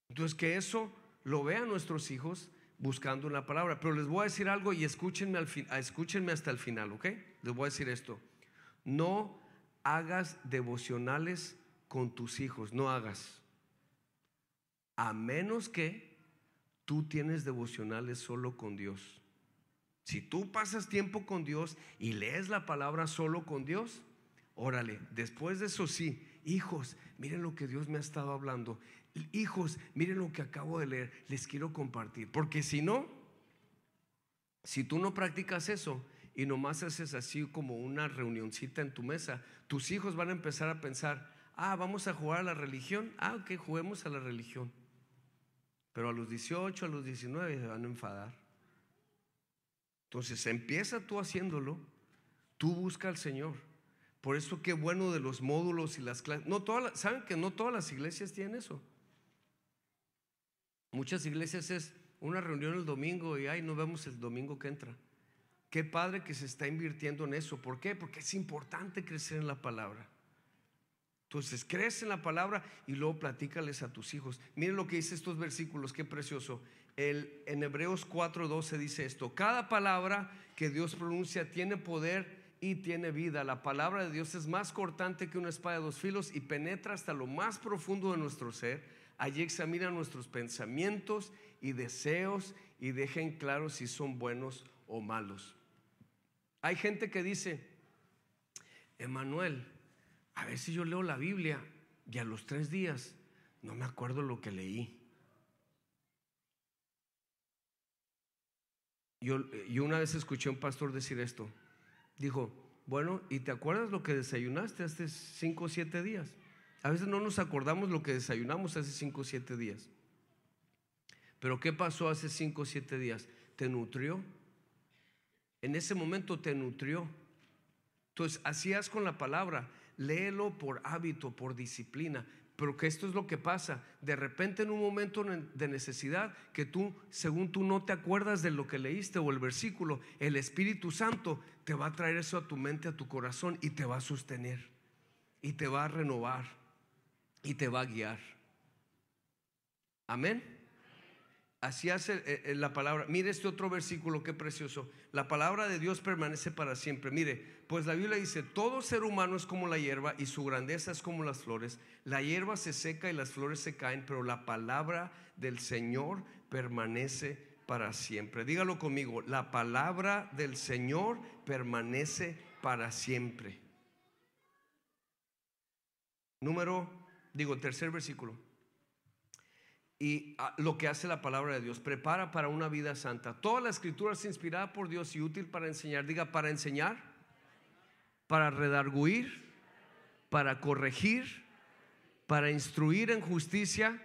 Entonces que eso lo vean nuestros hijos buscando la palabra. Pero les voy a decir algo y escúchenme, al escúchenme hasta el final, ¿ok? Les voy a decir esto. No hagas devocionales con tus hijos, no hagas. A menos que tú tienes devocionales solo con Dios. Si tú pasas tiempo con Dios y lees la palabra solo con Dios, órale, después de eso sí, hijos, miren lo que Dios me ha estado hablando. Hijos, miren lo que acabo de leer, les quiero compartir. Porque si no, si tú no practicas eso y nomás haces así como una reunioncita en tu mesa, tus hijos van a empezar a pensar, ah, vamos a jugar a la religión, ah, que juguemos a la religión. Pero a los 18, a los 19 se van a enfadar. Entonces empieza tú haciéndolo, tú busca al Señor. Por eso qué bueno de los módulos y las clases. No todas, ¿Saben que no todas las iglesias tienen eso? Muchas iglesias es una reunión el domingo y ahí nos vemos el domingo que entra. Qué padre que se está invirtiendo en eso. ¿Por qué? Porque es importante crecer en la palabra. Entonces, crece en la palabra y luego platícales a tus hijos. Miren lo que dice estos versículos, qué precioso. El, en Hebreos 4:12 dice esto: Cada palabra que Dios pronuncia tiene poder y tiene vida. La palabra de Dios es más cortante que una espada de dos filos y penetra hasta lo más profundo de nuestro ser. Allí examina nuestros pensamientos y deseos y dejen claro si son buenos o malos. Hay gente que dice, Emanuel, a ver si yo leo la Biblia y a los tres días no me acuerdo lo que leí. Yo, yo, una vez escuché a un pastor decir esto. Dijo, bueno, ¿y te acuerdas lo que desayunaste hace cinco o siete días? A veces no nos acordamos lo que desayunamos hace cinco o siete días. Pero ¿qué pasó hace cinco o siete días? ¿Te nutrió? En ese momento te nutrió Entonces, así haz con la palabra, léelo por hábito, por disciplina. Pero que esto es lo que pasa. De repente en un momento de necesidad que tú, según tú no te acuerdas de lo que leíste o el versículo, el Espíritu Santo te va a traer eso a tu mente, a tu corazón y te va a sostener. Y te va a renovar. Y te va a guiar. Amén. Así hace eh, eh, la palabra. Mire este otro versículo, qué precioso. La palabra de Dios permanece para siempre. Mire, pues la Biblia dice, todo ser humano es como la hierba y su grandeza es como las flores. La hierba se seca y las flores se caen, pero la palabra del Señor permanece para siempre. Dígalo conmigo, la palabra del Señor permanece para siempre. Número, digo, tercer versículo. Y ah, lo que hace la palabra de Dios, prepara para una vida santa. Toda la escritura es inspirada por Dios y útil para enseñar. Diga, para enseñar para redarguir, para corregir, para instruir en justicia,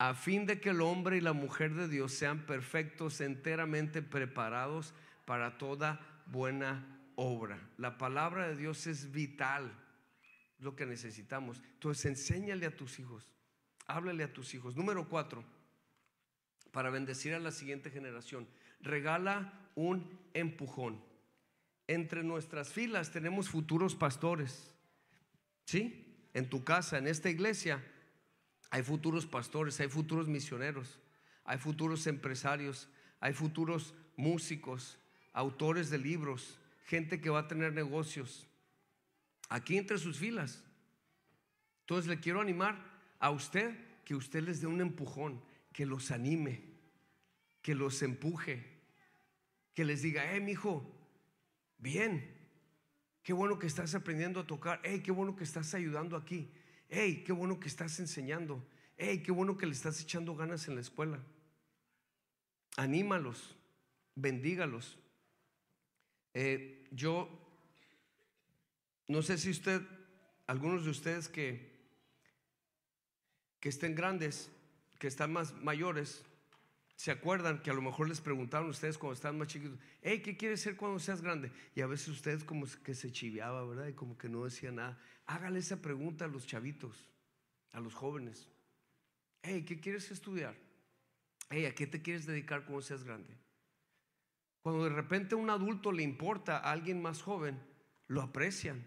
a fin de que el hombre y la mujer de Dios sean perfectos, enteramente preparados para toda buena obra. La palabra de Dios es vital, lo que necesitamos. Entonces, enséñale a tus hijos, háblale a tus hijos. Número cuatro, para bendecir a la siguiente generación, regala un empujón entre nuestras filas tenemos futuros pastores. ¿Sí? En tu casa, en esta iglesia, hay futuros pastores, hay futuros misioneros, hay futuros empresarios, hay futuros músicos, autores de libros, gente que va a tener negocios. Aquí entre sus filas. Entonces le quiero animar a usted que usted les dé un empujón, que los anime, que los empuje, que les diga, eh, mi hijo, Bien. Qué bueno que estás aprendiendo a tocar. Hey, qué bueno que estás ayudando aquí. Hey, qué bueno que estás enseñando. Hey, qué bueno que le estás echando ganas en la escuela. Anímalos, bendígalos. Eh, yo no sé si usted, algunos de ustedes que, que estén grandes, que están más mayores, ¿Se acuerdan que a lo mejor les preguntaron ustedes cuando estaban más chiquitos, hey, ¿qué quieres ser cuando seas grande? Y a veces ustedes como que se chiviaba, ¿verdad? Y como que no decía nada. Hágale esa pregunta a los chavitos, a los jóvenes. Hey, ¿qué quieres estudiar? Hey, ¿a qué te quieres dedicar cuando seas grande? Cuando de repente a un adulto le importa a alguien más joven, lo aprecian.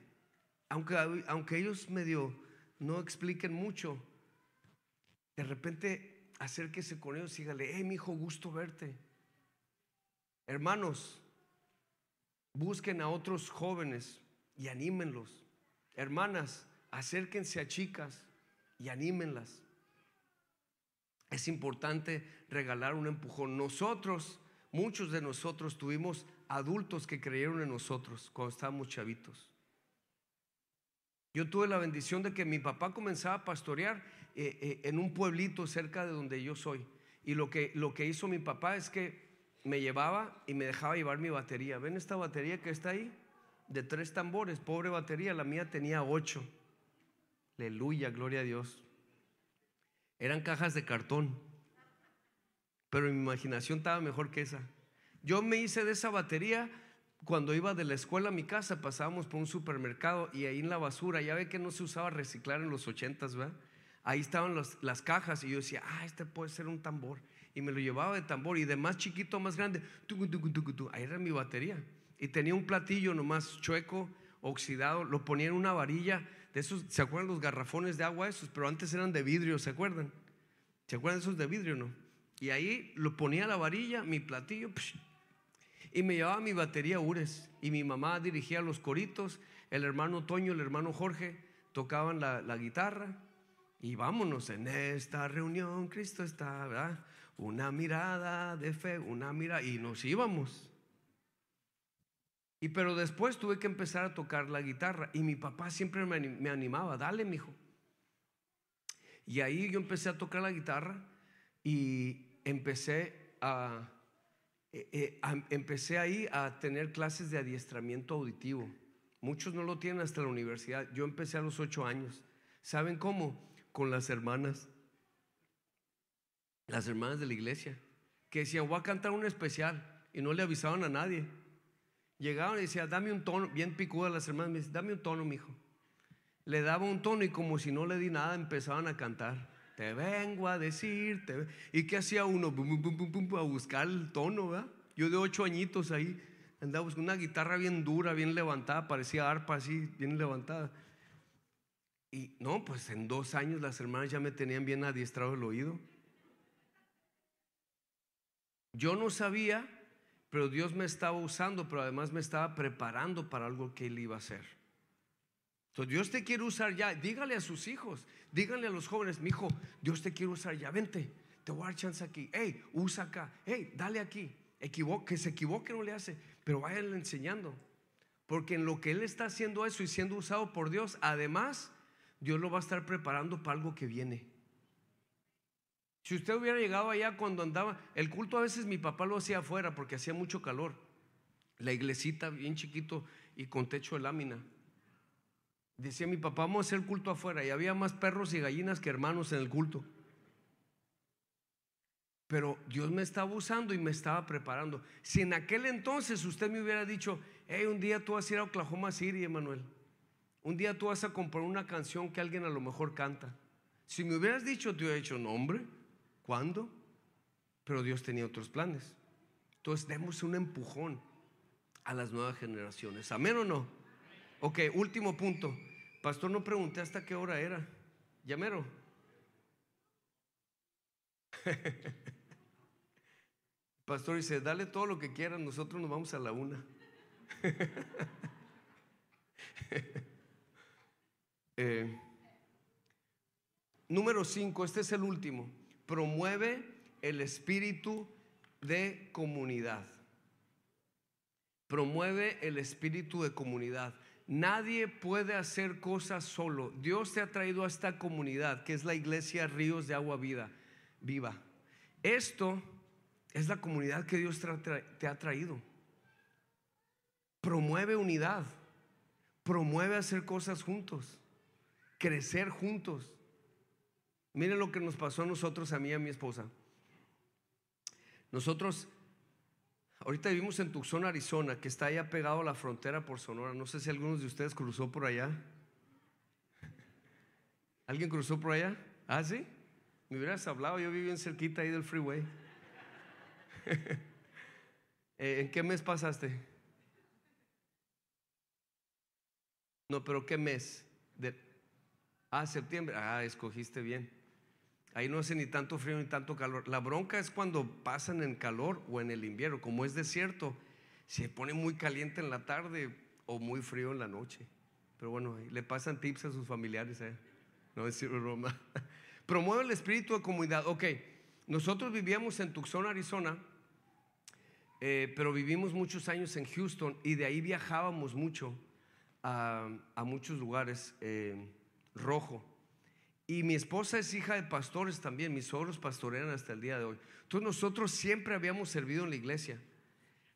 Aunque, aunque ellos medio no expliquen mucho, de repente acérquese con ellos y dígale, hey, mi hijo, gusto verte. Hermanos, busquen a otros jóvenes y anímenlos. Hermanas, acérquense a chicas y anímenlas. Es importante regalar un empujón. Nosotros, muchos de nosotros tuvimos adultos que creyeron en nosotros cuando estábamos chavitos. Yo tuve la bendición de que mi papá comenzaba a pastorear eh, eh, en un pueblito cerca de donde yo soy. Y lo que, lo que hizo mi papá es que me llevaba y me dejaba llevar mi batería. ¿Ven esta batería que está ahí? De tres tambores, pobre batería, la mía tenía ocho. Aleluya, gloria a Dios. Eran cajas de cartón, pero mi imaginación estaba mejor que esa. Yo me hice de esa batería cuando iba de la escuela a mi casa, pasábamos por un supermercado y ahí en la basura, ya ve que no se usaba reciclar en los ochentas, ¿verdad? ahí estaban las cajas y yo decía, ah, este puede ser un tambor. Y me lo llevaba de tambor y de más chiquito a más grande, ahí era mi batería. Y tenía un platillo nomás chueco, oxidado, lo ponía en una varilla. De esos, ¿se acuerdan los garrafones de agua esos? Pero antes eran de vidrio, ¿se acuerdan? ¿Se acuerdan esos de vidrio, no? Y ahí lo ponía la varilla, mi platillo, y me llevaba mi batería Ures. Y mi mamá dirigía los coritos, el hermano Toño, el hermano Jorge tocaban la, la guitarra y vámonos en esta reunión, Cristo está, ¿verdad? Una mirada de fe, una mirada, y nos íbamos. Y pero después tuve que empezar a tocar la guitarra y mi papá siempre me animaba, dale, mijo. Y ahí yo empecé a tocar la guitarra y empecé a, eh, eh, empecé ahí a tener clases de adiestramiento auditivo. Muchos no lo tienen hasta la universidad. Yo empecé a los ocho años. ¿Saben cómo? con las hermanas, las hermanas de la iglesia, que decían, voy a cantar un especial y no le avisaban a nadie. Llegaban y decía, dame un tono, bien picuda las hermanas, me dice, dame un tono, mijo. Le daba un tono y como si no le di nada, empezaban a cantar. Te vengo a decir, te ¿y qué hacía uno? a buscar el tono, ¿verdad? Yo de ocho añitos ahí andaba buscando una guitarra bien dura, bien levantada, parecía arpa así, bien levantada. Y no, pues en dos años las hermanas ya me tenían bien adiestrado el oído. Yo no sabía, pero Dios me estaba usando, pero además me estaba preparando para algo que Él iba a hacer. Entonces Dios te quiere usar ya. Dígale a sus hijos, díganle a los jóvenes, mi hijo, Dios te quiere usar ya. Vente, te voy a dar chance aquí. Hey, usa acá. Hey, dale aquí. que se equivoque no le hace, pero váyanle enseñando. Porque en lo que Él está haciendo eso y siendo usado por Dios, además, Dios lo va a estar preparando para algo que viene. Si usted hubiera llegado allá cuando andaba, el culto a veces mi papá lo hacía afuera porque hacía mucho calor. La iglesita bien chiquito y con techo de lámina. Decía mi papá, vamos a hacer culto afuera y había más perros y gallinas que hermanos en el culto. Pero Dios me estaba usando y me estaba preparando. Si en aquel entonces usted me hubiera dicho, hey, un día tú vas a ir a Oklahoma City, Emanuel. Un día tú vas a comprar una canción que alguien a lo mejor canta. Si me hubieras dicho, te hubiera dicho, no, hombre, ¿Cuándo? Pero Dios tenía otros planes. Entonces demos un empujón a las nuevas generaciones. ¿Amén o no? Ok, último punto. Pastor, no pregunté hasta qué hora era. Llamero. Pastor dice, dale todo lo que quieran, nosotros nos vamos a la una. Eh, número cinco, este es el último promueve el espíritu de comunidad. Promueve el espíritu de comunidad. Nadie puede hacer cosas solo. Dios te ha traído a esta comunidad que es la iglesia Ríos de Agua Vida, viva. Esto es la comunidad que Dios te ha traído. Promueve unidad. Promueve hacer cosas juntos. Crecer juntos. Miren lo que nos pasó a nosotros, a mí y a mi esposa. Nosotros, ahorita vivimos en Tucson, Arizona, que está allá pegado a la frontera por Sonora. No sé si algunos de ustedes cruzó por allá. ¿Alguien cruzó por allá? ¿Ah, sí? Me hubieras hablado, yo vivo en cerquita ahí del freeway. Eh, ¿En qué mes pasaste? No, pero ¿qué mes? De... Ah, septiembre. Ah, escogiste bien. Ahí no hace ni tanto frío ni tanto calor. La bronca es cuando pasan en calor o en el invierno. Como es desierto, se pone muy caliente en la tarde o muy frío en la noche. Pero bueno, le pasan tips a sus familiares. ¿eh? No decir broma. Promueve el espíritu de comunidad. Ok, nosotros vivíamos en Tucson, Arizona, eh, pero vivimos muchos años en Houston y de ahí viajábamos mucho a, muchos lugares. Eh, rojo. Y mi esposa es hija de pastores también, mis suegros pastorean hasta el día de hoy. Entonces nosotros siempre habíamos servido en la iglesia.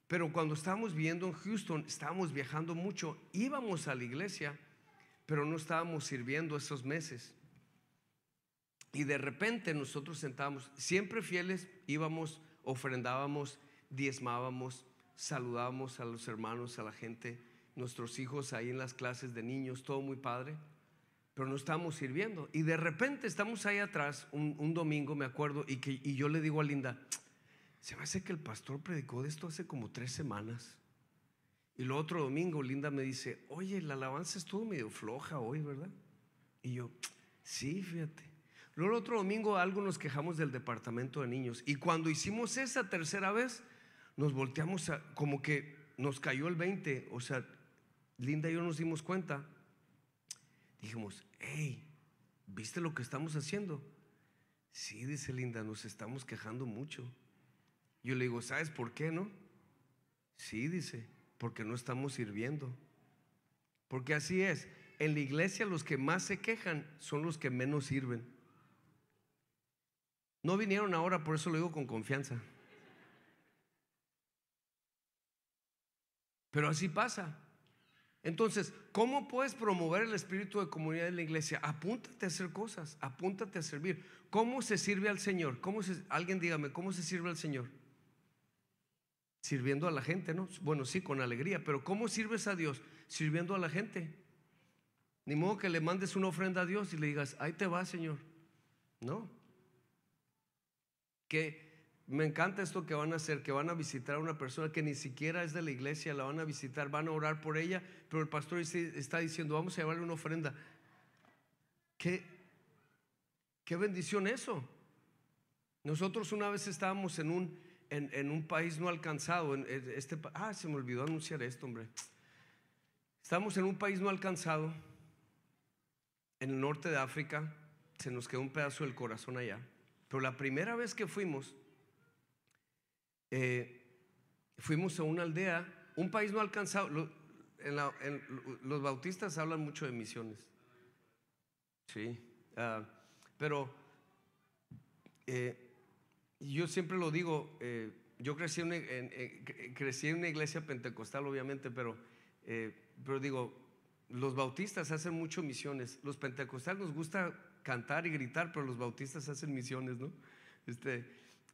Pero cuando estábamos viviendo en Houston, estábamos viajando mucho, íbamos a la iglesia, pero no estábamos sirviendo esos meses. Y de repente nosotros sentábamos, siempre fieles, íbamos, ofrendábamos, diezmábamos, saludábamos a los hermanos, a la gente, nuestros hijos ahí en las clases de niños, todo muy padre pero no estamos sirviendo. Y de repente estamos ahí atrás, un, domingo, me acuerdo, y, que, y yo le digo a Linda, se me hace que el pastor predicó de esto hace como tres semanas. Y lo otro domingo, Linda me dice, oye, la alabanza estuvo medio floja hoy, ¿verdad? Y yo, sí, fíjate. Luego el otro domingo algo nos quejamos del departamento de niños. Y cuando hicimos esa tercera vez, nos volteamos a, como que nos cayó el 20. O sea, Linda y yo nos dimos cuenta dijimos, hey, ¿viste lo que estamos haciendo? Sí, dice Linda, nos estamos quejando mucho. Yo le digo, ¿sabes por qué no? Sí, dice, porque no estamos sirviendo. Porque así es, en la iglesia los que más se quejan son los que menos sirven. No vinieron ahora, por eso lo digo con confianza. Pero así pasa. Entonces, ¿cómo puedes promover el espíritu de comunidad en la iglesia? Apúntate a hacer cosas, apúntate a servir. ¿Cómo se sirve al Señor? ¿Cómo se, alguien dígame, ¿cómo se sirve al Señor? Sirviendo a la gente, ¿no? Bueno, sí, con alegría, pero ¿cómo sirves a Dios? Sirviendo a la gente. Ni modo que le mandes una ofrenda a Dios y le digas, ahí te va, Señor. No. Que me encanta esto que van a hacer, que van a visitar a una persona que ni siquiera es de la iglesia, la van a visitar, van a orar por ella, pero el pastor está diciendo, vamos a llevarle una ofrenda. ¿Qué, qué bendición eso? Nosotros una vez estábamos en un, en, un país no alcanzado, este, ah, se me olvidó anunciar esto, hombre. Estamos en un país no alcanzado, en el norte de África, se nos quedó un pedazo del corazón allá. Pero la primera vez que fuimos, eh, fuimos a una aldea, un país no alcanzado. los bautistas hablan mucho de misiones. Sí, ah, pero eh, yo siempre lo digo, eh, yo crecí en, una iglesia pentecostal, obviamente, pero, pero digo, los bautistas hacen mucho misiones. Los pentecostales nos gusta cantar y gritar, pero los bautistas hacen misiones, ¿no? Este,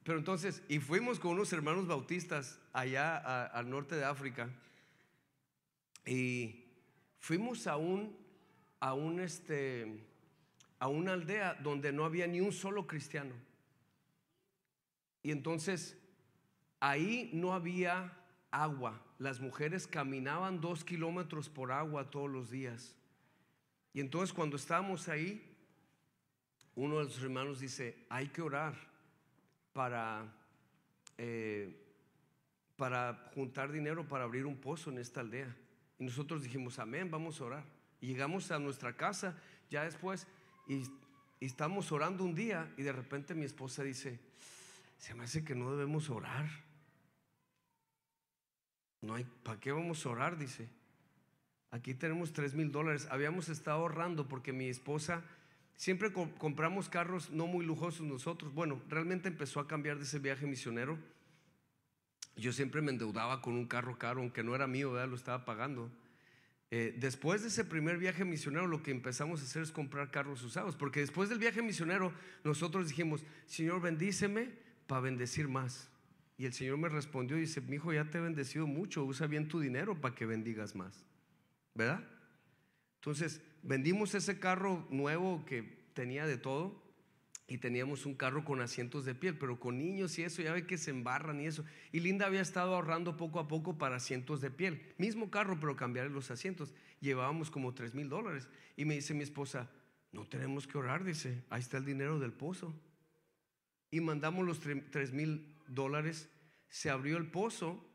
pero entonces, y fuimos con unos hermanos bautistas allá al norte de África y fuimos a un, a un este, a una aldea donde no había ni un solo cristiano. Y entonces ahí no había agua. Las mujeres caminaban dos kilómetros por agua todos los días. Y entonces cuando estábamos ahí, uno de los hermanos dice, hay que orar para, eh, para juntar dinero para abrir un pozo en esta aldea. Y nosotros dijimos, amén, vamos a orar. Y llegamos a nuestra casa ya después y, estamos orando un día y de repente mi esposa dice, se me hace que no debemos orar. No hay, ¿para qué vamos a orar? Dice. Aquí tenemos tres mil dólares. Habíamos estado ahorrando porque mi esposa Siempre compramos carros no muy lujosos nosotros. Bueno, realmente empezó a cambiar de ese viaje misionero. Yo siempre me endeudaba con un carro caro, aunque no era mío, lo estaba pagando. Eh, después de ese primer viaje misionero, lo que empezamos a hacer es comprar carros usados, porque después del viaje misionero, nosotros dijimos, Señor, bendíceme para bendecir más. Y el Señor me respondió y dice, mi hijo, ya te he bendecido mucho, usa bien tu dinero para que bendigas más. ¿Verdad? Entonces, vendimos ese carro nuevo que tenía de todo y teníamos un carro con asientos de piel, pero con niños y eso, ya ve que se embarran y eso. Y Linda había estado ahorrando poco a poco para asientos de piel. Mismo carro, pero cambiar los asientos. Llevábamos como 3 mil dólares. Y me dice mi esposa, no tenemos que ahorrar, dice, ahí está el dinero del pozo. Y mandamos los 3 mil dólares, se abrió el pozo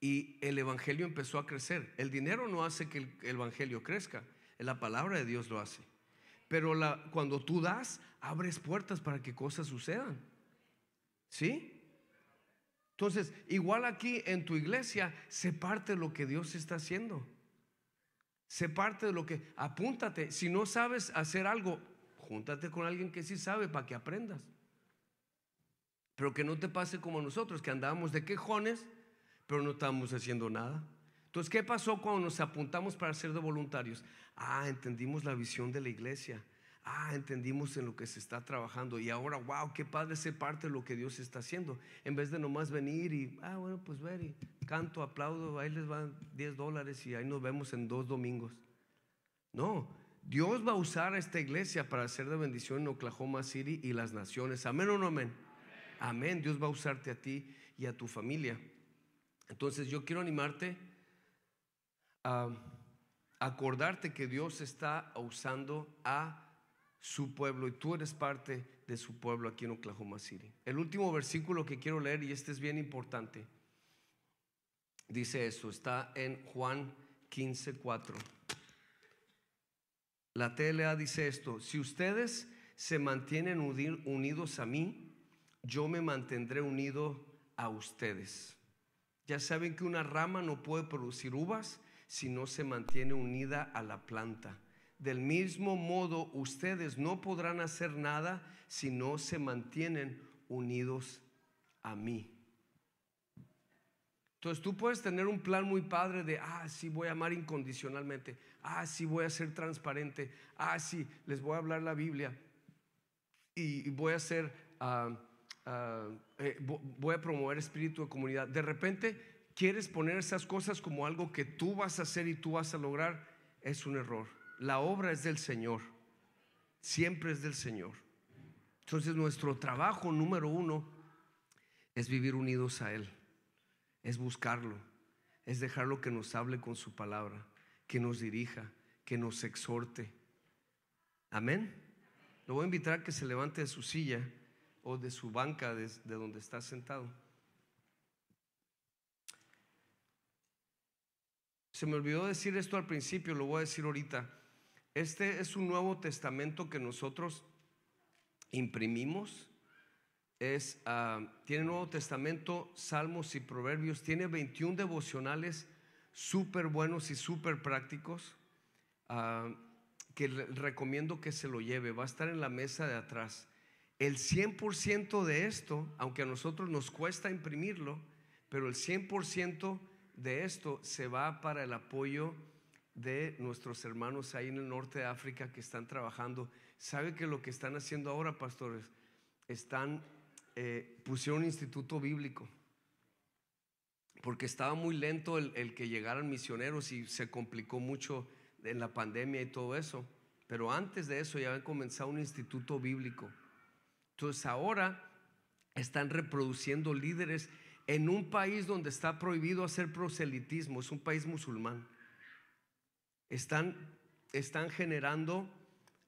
y el Evangelio empezó a crecer. El dinero no hace que el Evangelio crezca, la palabra de Dios lo hace. Pero cuando tú das, abres puertas para que cosas sucedan. ¿Sí? Entonces, igual aquí en tu iglesia, se parte lo que Dios está haciendo. Se parte de lo que, apúntate, si no sabes hacer algo, júntate con alguien que sí sabe para que aprendas. Pero que no te pase como nosotros, que andábamos de quejones pero no estábamos haciendo nada. Entonces, ¿qué pasó cuando nos apuntamos para ser de voluntarios? Ah, entendimos la visión de la iglesia. Ah, entendimos en lo que se está trabajando. Y ahora, wow, qué padre ser parte de lo que Dios está haciendo. En vez de nomás venir y, ah, bueno, pues ver y canto, aplaudo, ahí les van 10 dólares y ahí nos vemos en dos domingos. No, Dios va a usar a esta iglesia para hacer de bendición en Oklahoma City y las naciones. Amén o no amén. Amén. Dios va a usarte a ti y a tu familia. Entonces yo quiero animarte a acordarte que Dios está usando a su pueblo y tú eres parte de su pueblo aquí en Oklahoma City. El último versículo que quiero leer, y este es bien importante, dice eso, está en Juan 15, 4. La TLA dice esto, si ustedes se mantienen unidos a mí, yo me mantendré unido a ustedes. Ya saben que una rama no puede producir uvas si no se mantiene unida a la planta. Del mismo modo, ustedes no podrán hacer nada si no se mantienen unidos a mí. Entonces tú puedes tener un plan muy padre de, ah, sí voy a amar incondicionalmente, ah, sí voy a ser transparente, ah, sí, les voy a hablar la Biblia y voy a ser, ah, ah, eh, vo- voy a promover espíritu de comunidad. De repente quieres poner esas cosas como algo que tú vas a hacer y tú vas a lograr, es un error. La obra es del Señor, siempre es del Señor. Entonces nuestro trabajo número uno es vivir unidos a Él, es buscarlo, es dejarlo que nos hable con su palabra, que nos dirija, que nos exhorte. Amén. Lo voy a invitar a que se levante de su silla o de su banca de, de donde está sentado. Se me olvidó decir esto al principio, lo voy a decir ahorita. Este es un nuevo testamento que nosotros imprimimos. Es, ah, tiene Nuevo Testamento, Salmos y Proverbios. Tiene 21 devocionales súper buenos y súper prácticos. ah, que recomiendo que se lo lleve. Va a estar en la mesa de atrás. El 100% de esto, aunque a nosotros nos cuesta imprimirlo, pero el 100% de esto se va para el apoyo de nuestros hermanos ahí en el norte de África que están trabajando. ¿Sabe que lo que están haciendo ahora, pastores? Están, eh, pusieron un instituto bíblico porque estaba muy lento el, el que llegaran misioneros y se complicó mucho en la pandemia y todo eso. Pero antes de eso ya habían comenzado un instituto bíblico. Entonces ahora están reproduciendo líderes en un país donde está prohibido hacer proselitismo, es un país musulmán. Están, están generando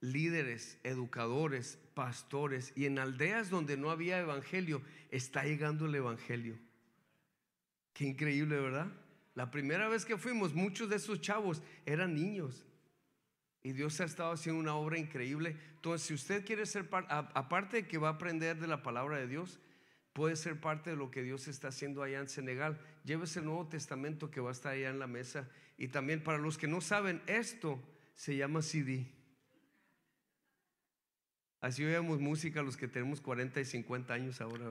líderes, educadores, pastores y en aldeas donde no había evangelio está llegando el evangelio. Qué increíble, ¿verdad? La primera vez que fuimos, muchos de esos chavos eran niños. Y Dios ha estado haciendo una obra increíble. Entonces, si usted quiere ser parte, aparte de que va a aprender de la palabra de Dios, puede ser parte de lo que Dios está haciendo allá en Senegal. Llévese el Nuevo Testamento que va a estar allá en la mesa. Y también para los que no saben, esto se llama CD. Así oíamos música los que tenemos 40 y 50 años ahora.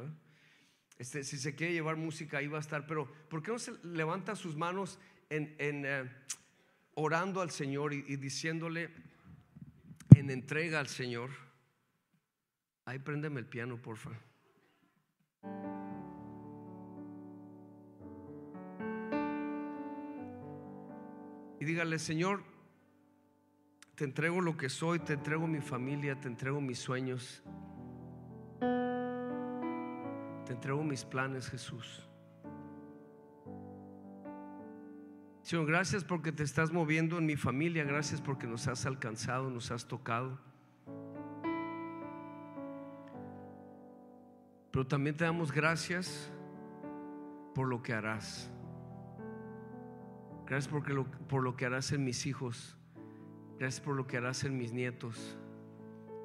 Este, si se quiere llevar música, ahí va a estar. Pero, ¿por qué no se levanta sus manos en, en, eh, orando al Señor y, diciéndole en entrega al Señor? Ahí préndeme el piano, porfa. Y dígale, Señor, te entrego lo que soy, te entrego mi familia, te entrego mis sueños, te entrego mis planes, Jesús. Señor, gracias porque te estás moviendo en mi familia, gracias porque nos has alcanzado, nos has tocado. Pero también te damos gracias por lo que harás. Gracias porque lo- por lo que harás en mis hijos. Gracias por lo que harás en mis nietos.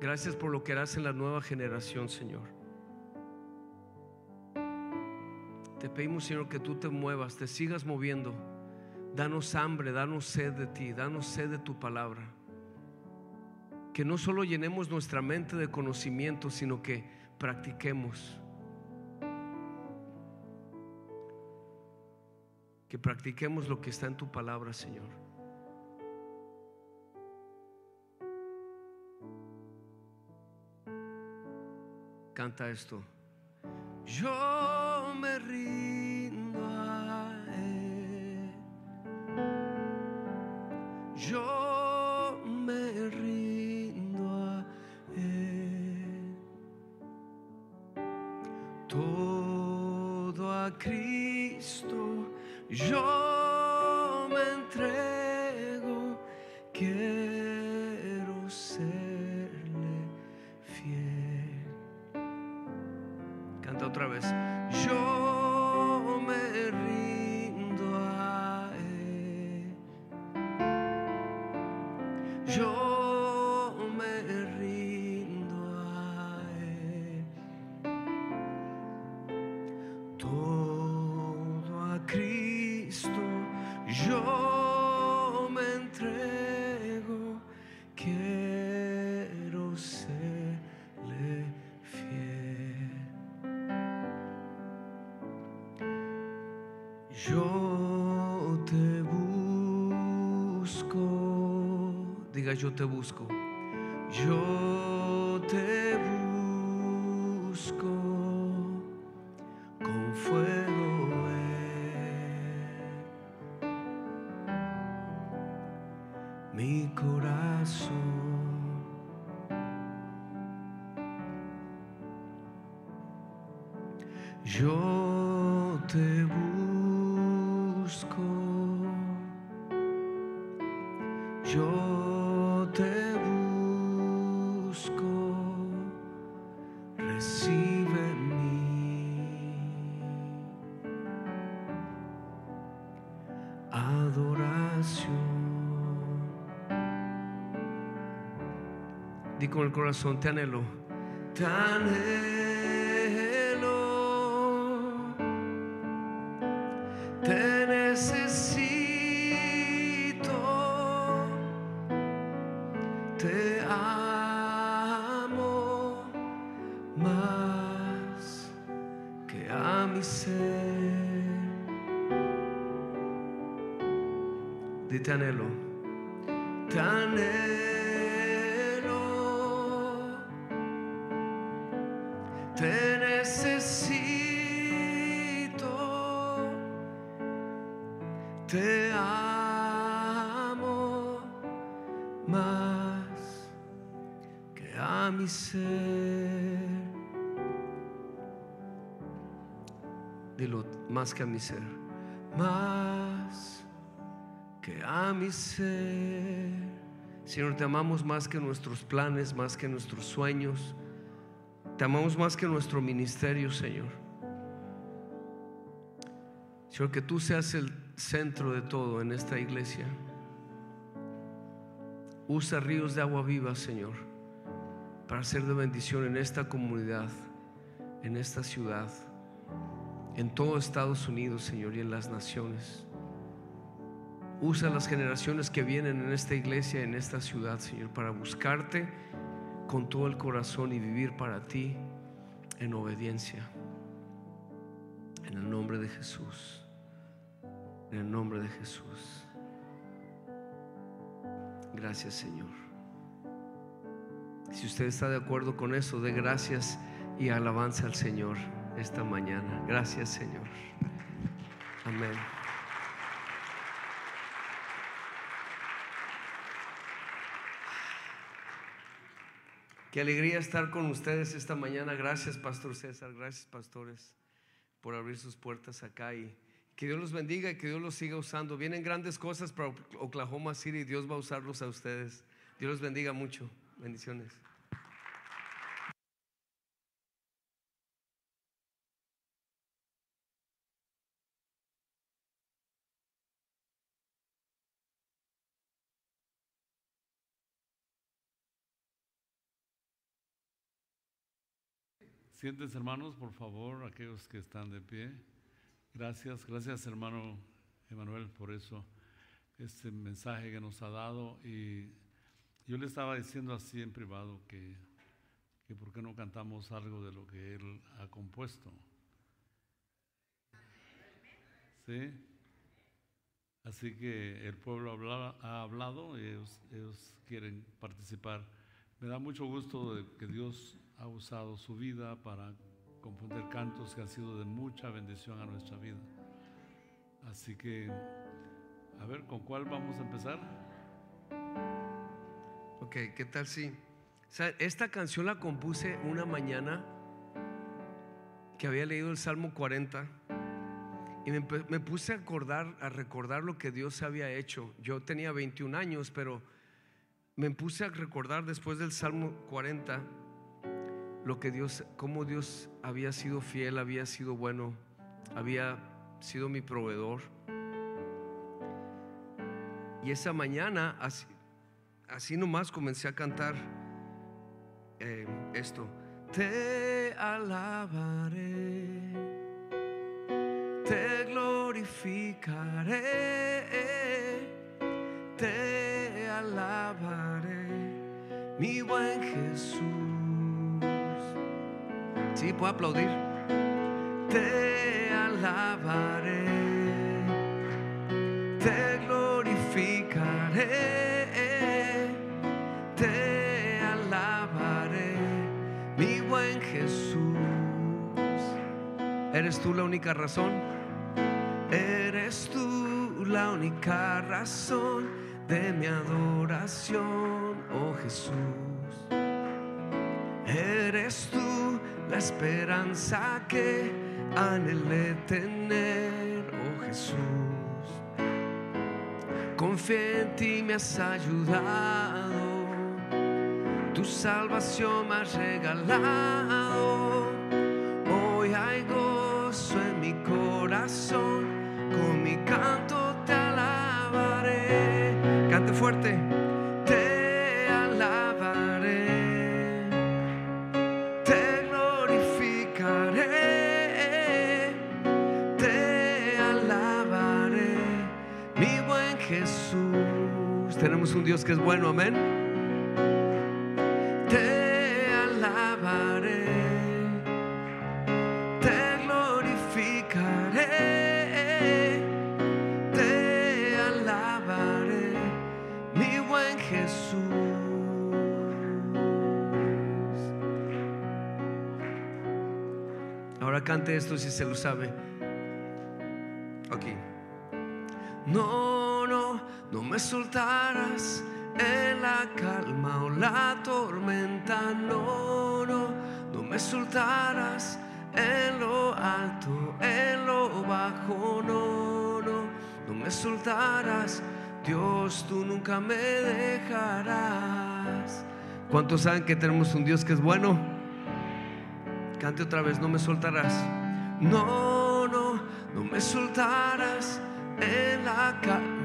Gracias por lo que harás en la nueva generación, Señor. Te pedimos, Señor, que tú te muevas, te sigas moviendo. Danos hambre, danos sed de ti, danos sed de tu palabra. Que no solo llenemos nuestra mente de conocimiento, sino que practiquemos. Que practiquemos lo que está en tu palabra, Señor. Canta esto. Yo me rindo Cristo yo me entrego. Quiero serle fiel. Canta otra vez. Con el corazón, te anhelo. Te necesito, te amo más que a mi ser. Dilo, más que a mi ser, más que a mi ser. Señor, te amamos más que nuestros planes, más que nuestros sueños. Te amamos más que nuestro ministerio, Señor. Señor, que tú seas el centro de todo en esta iglesia. Usa ríos de agua viva, Señor, para ser de bendición en esta comunidad, en esta ciudad, en todo Estados Unidos, Señor, y en las naciones. Usa las generaciones que vienen en esta iglesia, en esta ciudad, Señor, para buscarte con todo el corazón y vivir para ti en obediencia. En el nombre de Jesús. En el nombre de Jesús. Gracias, Señor. Si usted está de acuerdo con eso, dé gracias y alabanza al Señor esta mañana. Gracias, Señor. Amén. Qué alegría estar con ustedes esta mañana. Gracias, Pastor César. Gracias, pastores, por abrir sus puertas acá y que Dios los bendiga y que Dios los siga usando. Vienen grandes cosas para Oklahoma City Dios va a usarlos a ustedes. Dios los bendiga mucho. Bendiciones. Siéntense hermanos, por favor, aquellos que están de pie. Gracias, gracias hermano Emanuel por eso, este mensaje que nos ha dado. Y yo le estaba diciendo así en privado que, que por qué no cantamos algo de lo que él ha compuesto. ¿Sí? Así que el pueblo ha hablado y ellos, quieren participar. Me da mucho gusto que Dios ha usado su vida para componer cantos que han sido de mucha bendición a nuestra vida. Así que, a ver, ¿con cuál vamos a empezar? Ok, ¿qué tal si? ¿sabe? Esta canción la compuse una mañana que había leído el Salmo 40 y me, me puse a acordar, a recordar lo que Dios había hecho. Yo tenía 21 años, pero me puse a recordar después del Salmo 40 lo que Dios, cómo Dios había sido fiel, había sido bueno, había sido mi proveedor. Y esa mañana, así, así nomás comencé a cantar eh, esto. Te alabaré, te glorificaré, te alabaré, mi buen Jesús. Sí, puedo aplaudir. Te alabaré, te glorificaré, te alabaré, mi buen Jesús. ¿Eres tú la única razón? Eres tú la única razón de mi adoración, oh Jesús. Eres tú la esperanza que anhelé tener, oh Jesús. Confié en ti, me has ayudado. Tu salvación me has regalado. Hoy hay gozo en mi corazón. Con mi canto te alabaré. Cante fuerte. Dios que es bueno, amén. Te alabaré. Te glorificaré. Te alabaré. Mi buen Jesús. Ahora cante esto si se lo sabe. Aquí. No me soltarás en la calma o la tormenta. No, no, no me soltarás en lo alto, en lo bajo. No, no, no me soltarás. Dios, tú nunca me dejarás. ¿Cuántos saben que tenemos un Dios que es bueno? Cante otra vez, no me soltarás. No, no, no me soltarás en la calma.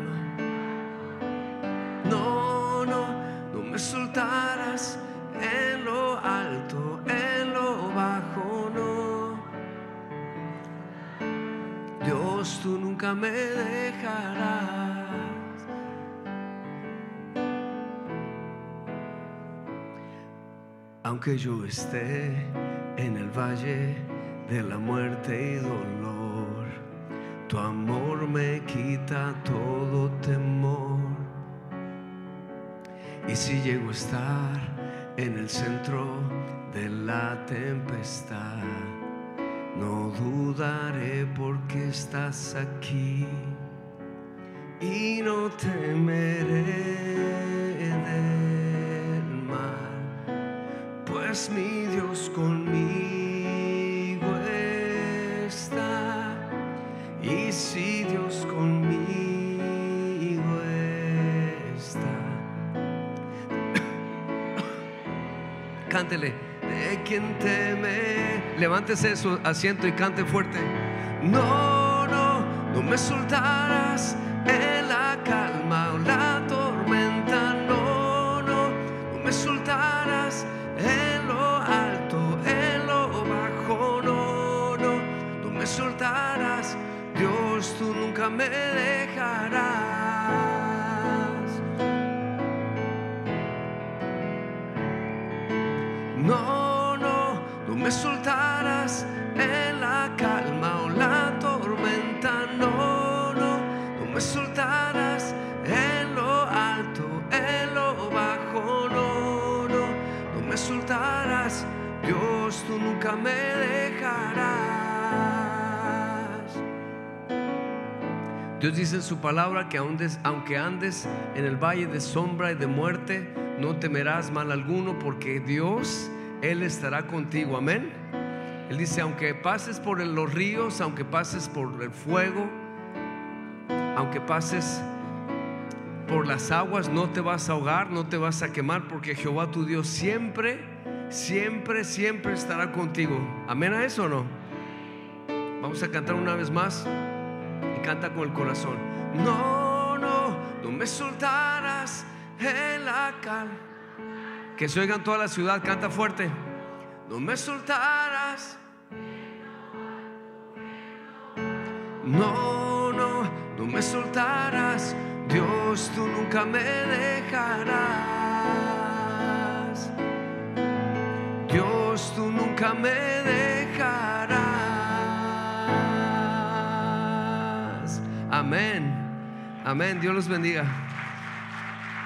Tú nunca me dejarás. Aunque yo esté en el valle de la muerte y dolor, tu amor me quita todo temor. Y si llego a estar en el centro de la tempestad, no dudaré porque estás aquí y no temeré del mal pues mi Dios conmigo está. Y si Dios conmigo está, cántele, quien teme, levántese su asiento y cante fuerte. No, no, no me soltarás en la calma o la tormenta. No, no, no me soltarás en lo alto, en lo bajo. No, no, no me soltarás. Dios, tú nunca me dejarás. Dios dice en su palabra que aunque andes en el valle de sombra y de muerte, no temerás mal alguno porque Dios, Él estará contigo. Amén. Él dice, aunque pases por los ríos, aunque pases por el fuego, aunque pases por las aguas, no te vas a ahogar, no te vas a quemar porque Jehová tu Dios siempre, siempre, siempre estará contigo. Amén a eso o no? Vamos a cantar una vez más canta con el corazón. No, no, no me soltarás en la calma. Que se oiga en toda la ciudad, canta fuerte. No me soltarás. No, no, no me soltarás. Dios, tú nunca me dejarás. Dios, tú nunca me dejarás. Amén. Amén. Dios los bendiga.